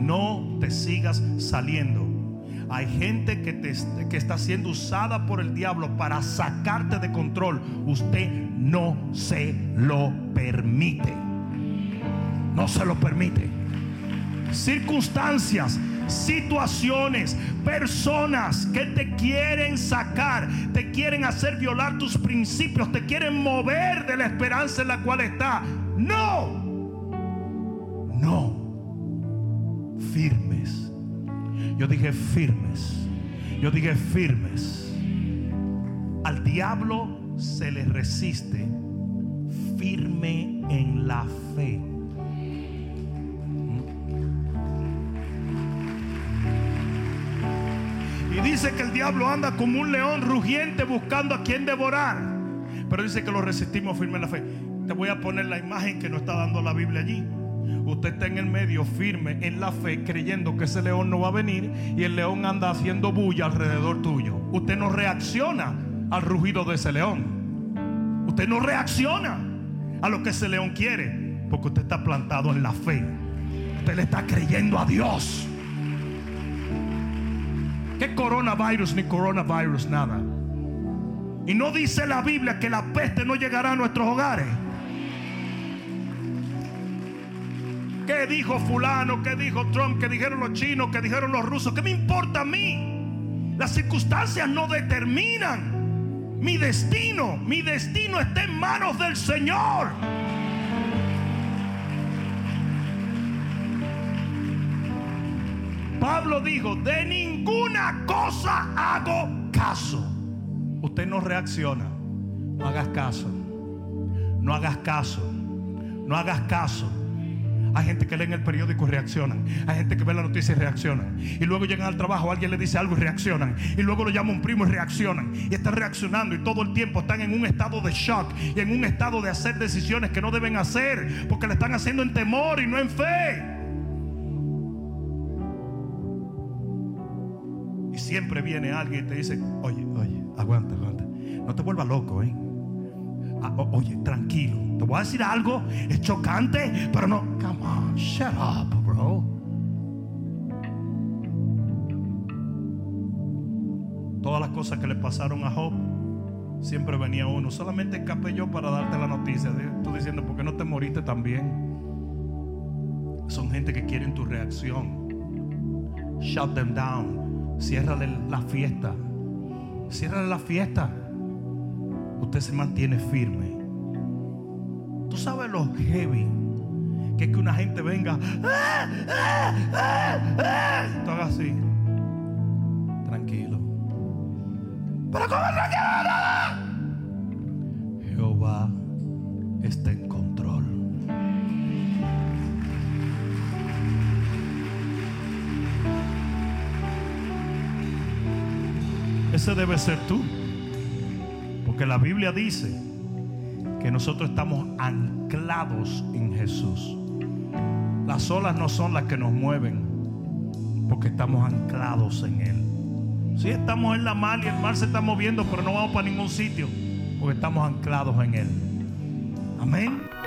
No te sigas saliendo. Hay gente que, te, que está siendo usada por el diablo para sacarte de control. Usted no se lo permite. No se lo permite. Circunstancias situaciones, personas que te quieren sacar, te quieren hacer violar tus principios, te quieren mover de la esperanza en la cual está. No, no, firmes. Yo dije firmes. Yo dije firmes. Al diablo se le resiste firme en la fe. Y dice que el diablo anda como un león rugiente buscando a quien devorar. Pero dice que lo resistimos firme en la fe. Te voy a poner la imagen que nos está dando la Biblia allí. Usted está en el medio firme en la fe creyendo que ese león no va a venir y el león anda haciendo bulla alrededor tuyo. Usted no reacciona al rugido de ese león. Usted no reacciona a lo que ese león quiere porque usted está plantado en la fe. Usted le está creyendo a Dios. ¿Qué coronavirus ni coronavirus nada? Y no dice la Biblia que la peste no llegará a nuestros hogares. ¿Qué dijo fulano? ¿Qué dijo Trump? ¿Qué dijeron los chinos? ¿Qué dijeron los rusos? ¿Qué me importa a mí? Las circunstancias no determinan mi destino. Mi destino está en manos del Señor. Pablo dijo, de ninguna cosa hago caso. Usted no reacciona. No hagas caso. No hagas caso. No hagas caso. Hay gente que lee en el periódico y reaccionan. Hay gente que ve la noticia y reaccionan. Y luego llegan al trabajo, alguien le dice algo y reaccionan. Y luego lo llama un primo y reaccionan. Y están reaccionando y todo el tiempo están en un estado de shock y en un estado de hacer decisiones que no deben hacer porque le están haciendo en temor y no en fe. Siempre viene alguien y te dice, oye, oye, aguanta, aguanta. No te vuelvas loco, ¿eh? Ah, oye, tranquilo. Te voy a decir algo, es chocante, pero no. Come on, shut up, bro. Todas las cosas que le pasaron a Job, siempre venía uno. Solamente escapé yo para darte la noticia. Tú diciendo, ¿por qué no te moriste también? Son gente que quieren tu reacción. Shut them down. Ciérrale la fiesta. Ciérrale la fiesta. Usted se mantiene firme. Tú sabes lo heavy que es que una gente venga. "Ah, ah, ah, ah", así. Tranquilo. Pero ¿cómo tranquilo? Jehová está en Ese debe ser tú. Porque la Biblia dice que nosotros estamos anclados en Jesús. Las olas no son las que nos mueven, porque estamos anclados en Él. Si estamos en la mar y el mar se está moviendo, pero no vamos para ningún sitio, porque estamos anclados en Él. Amén.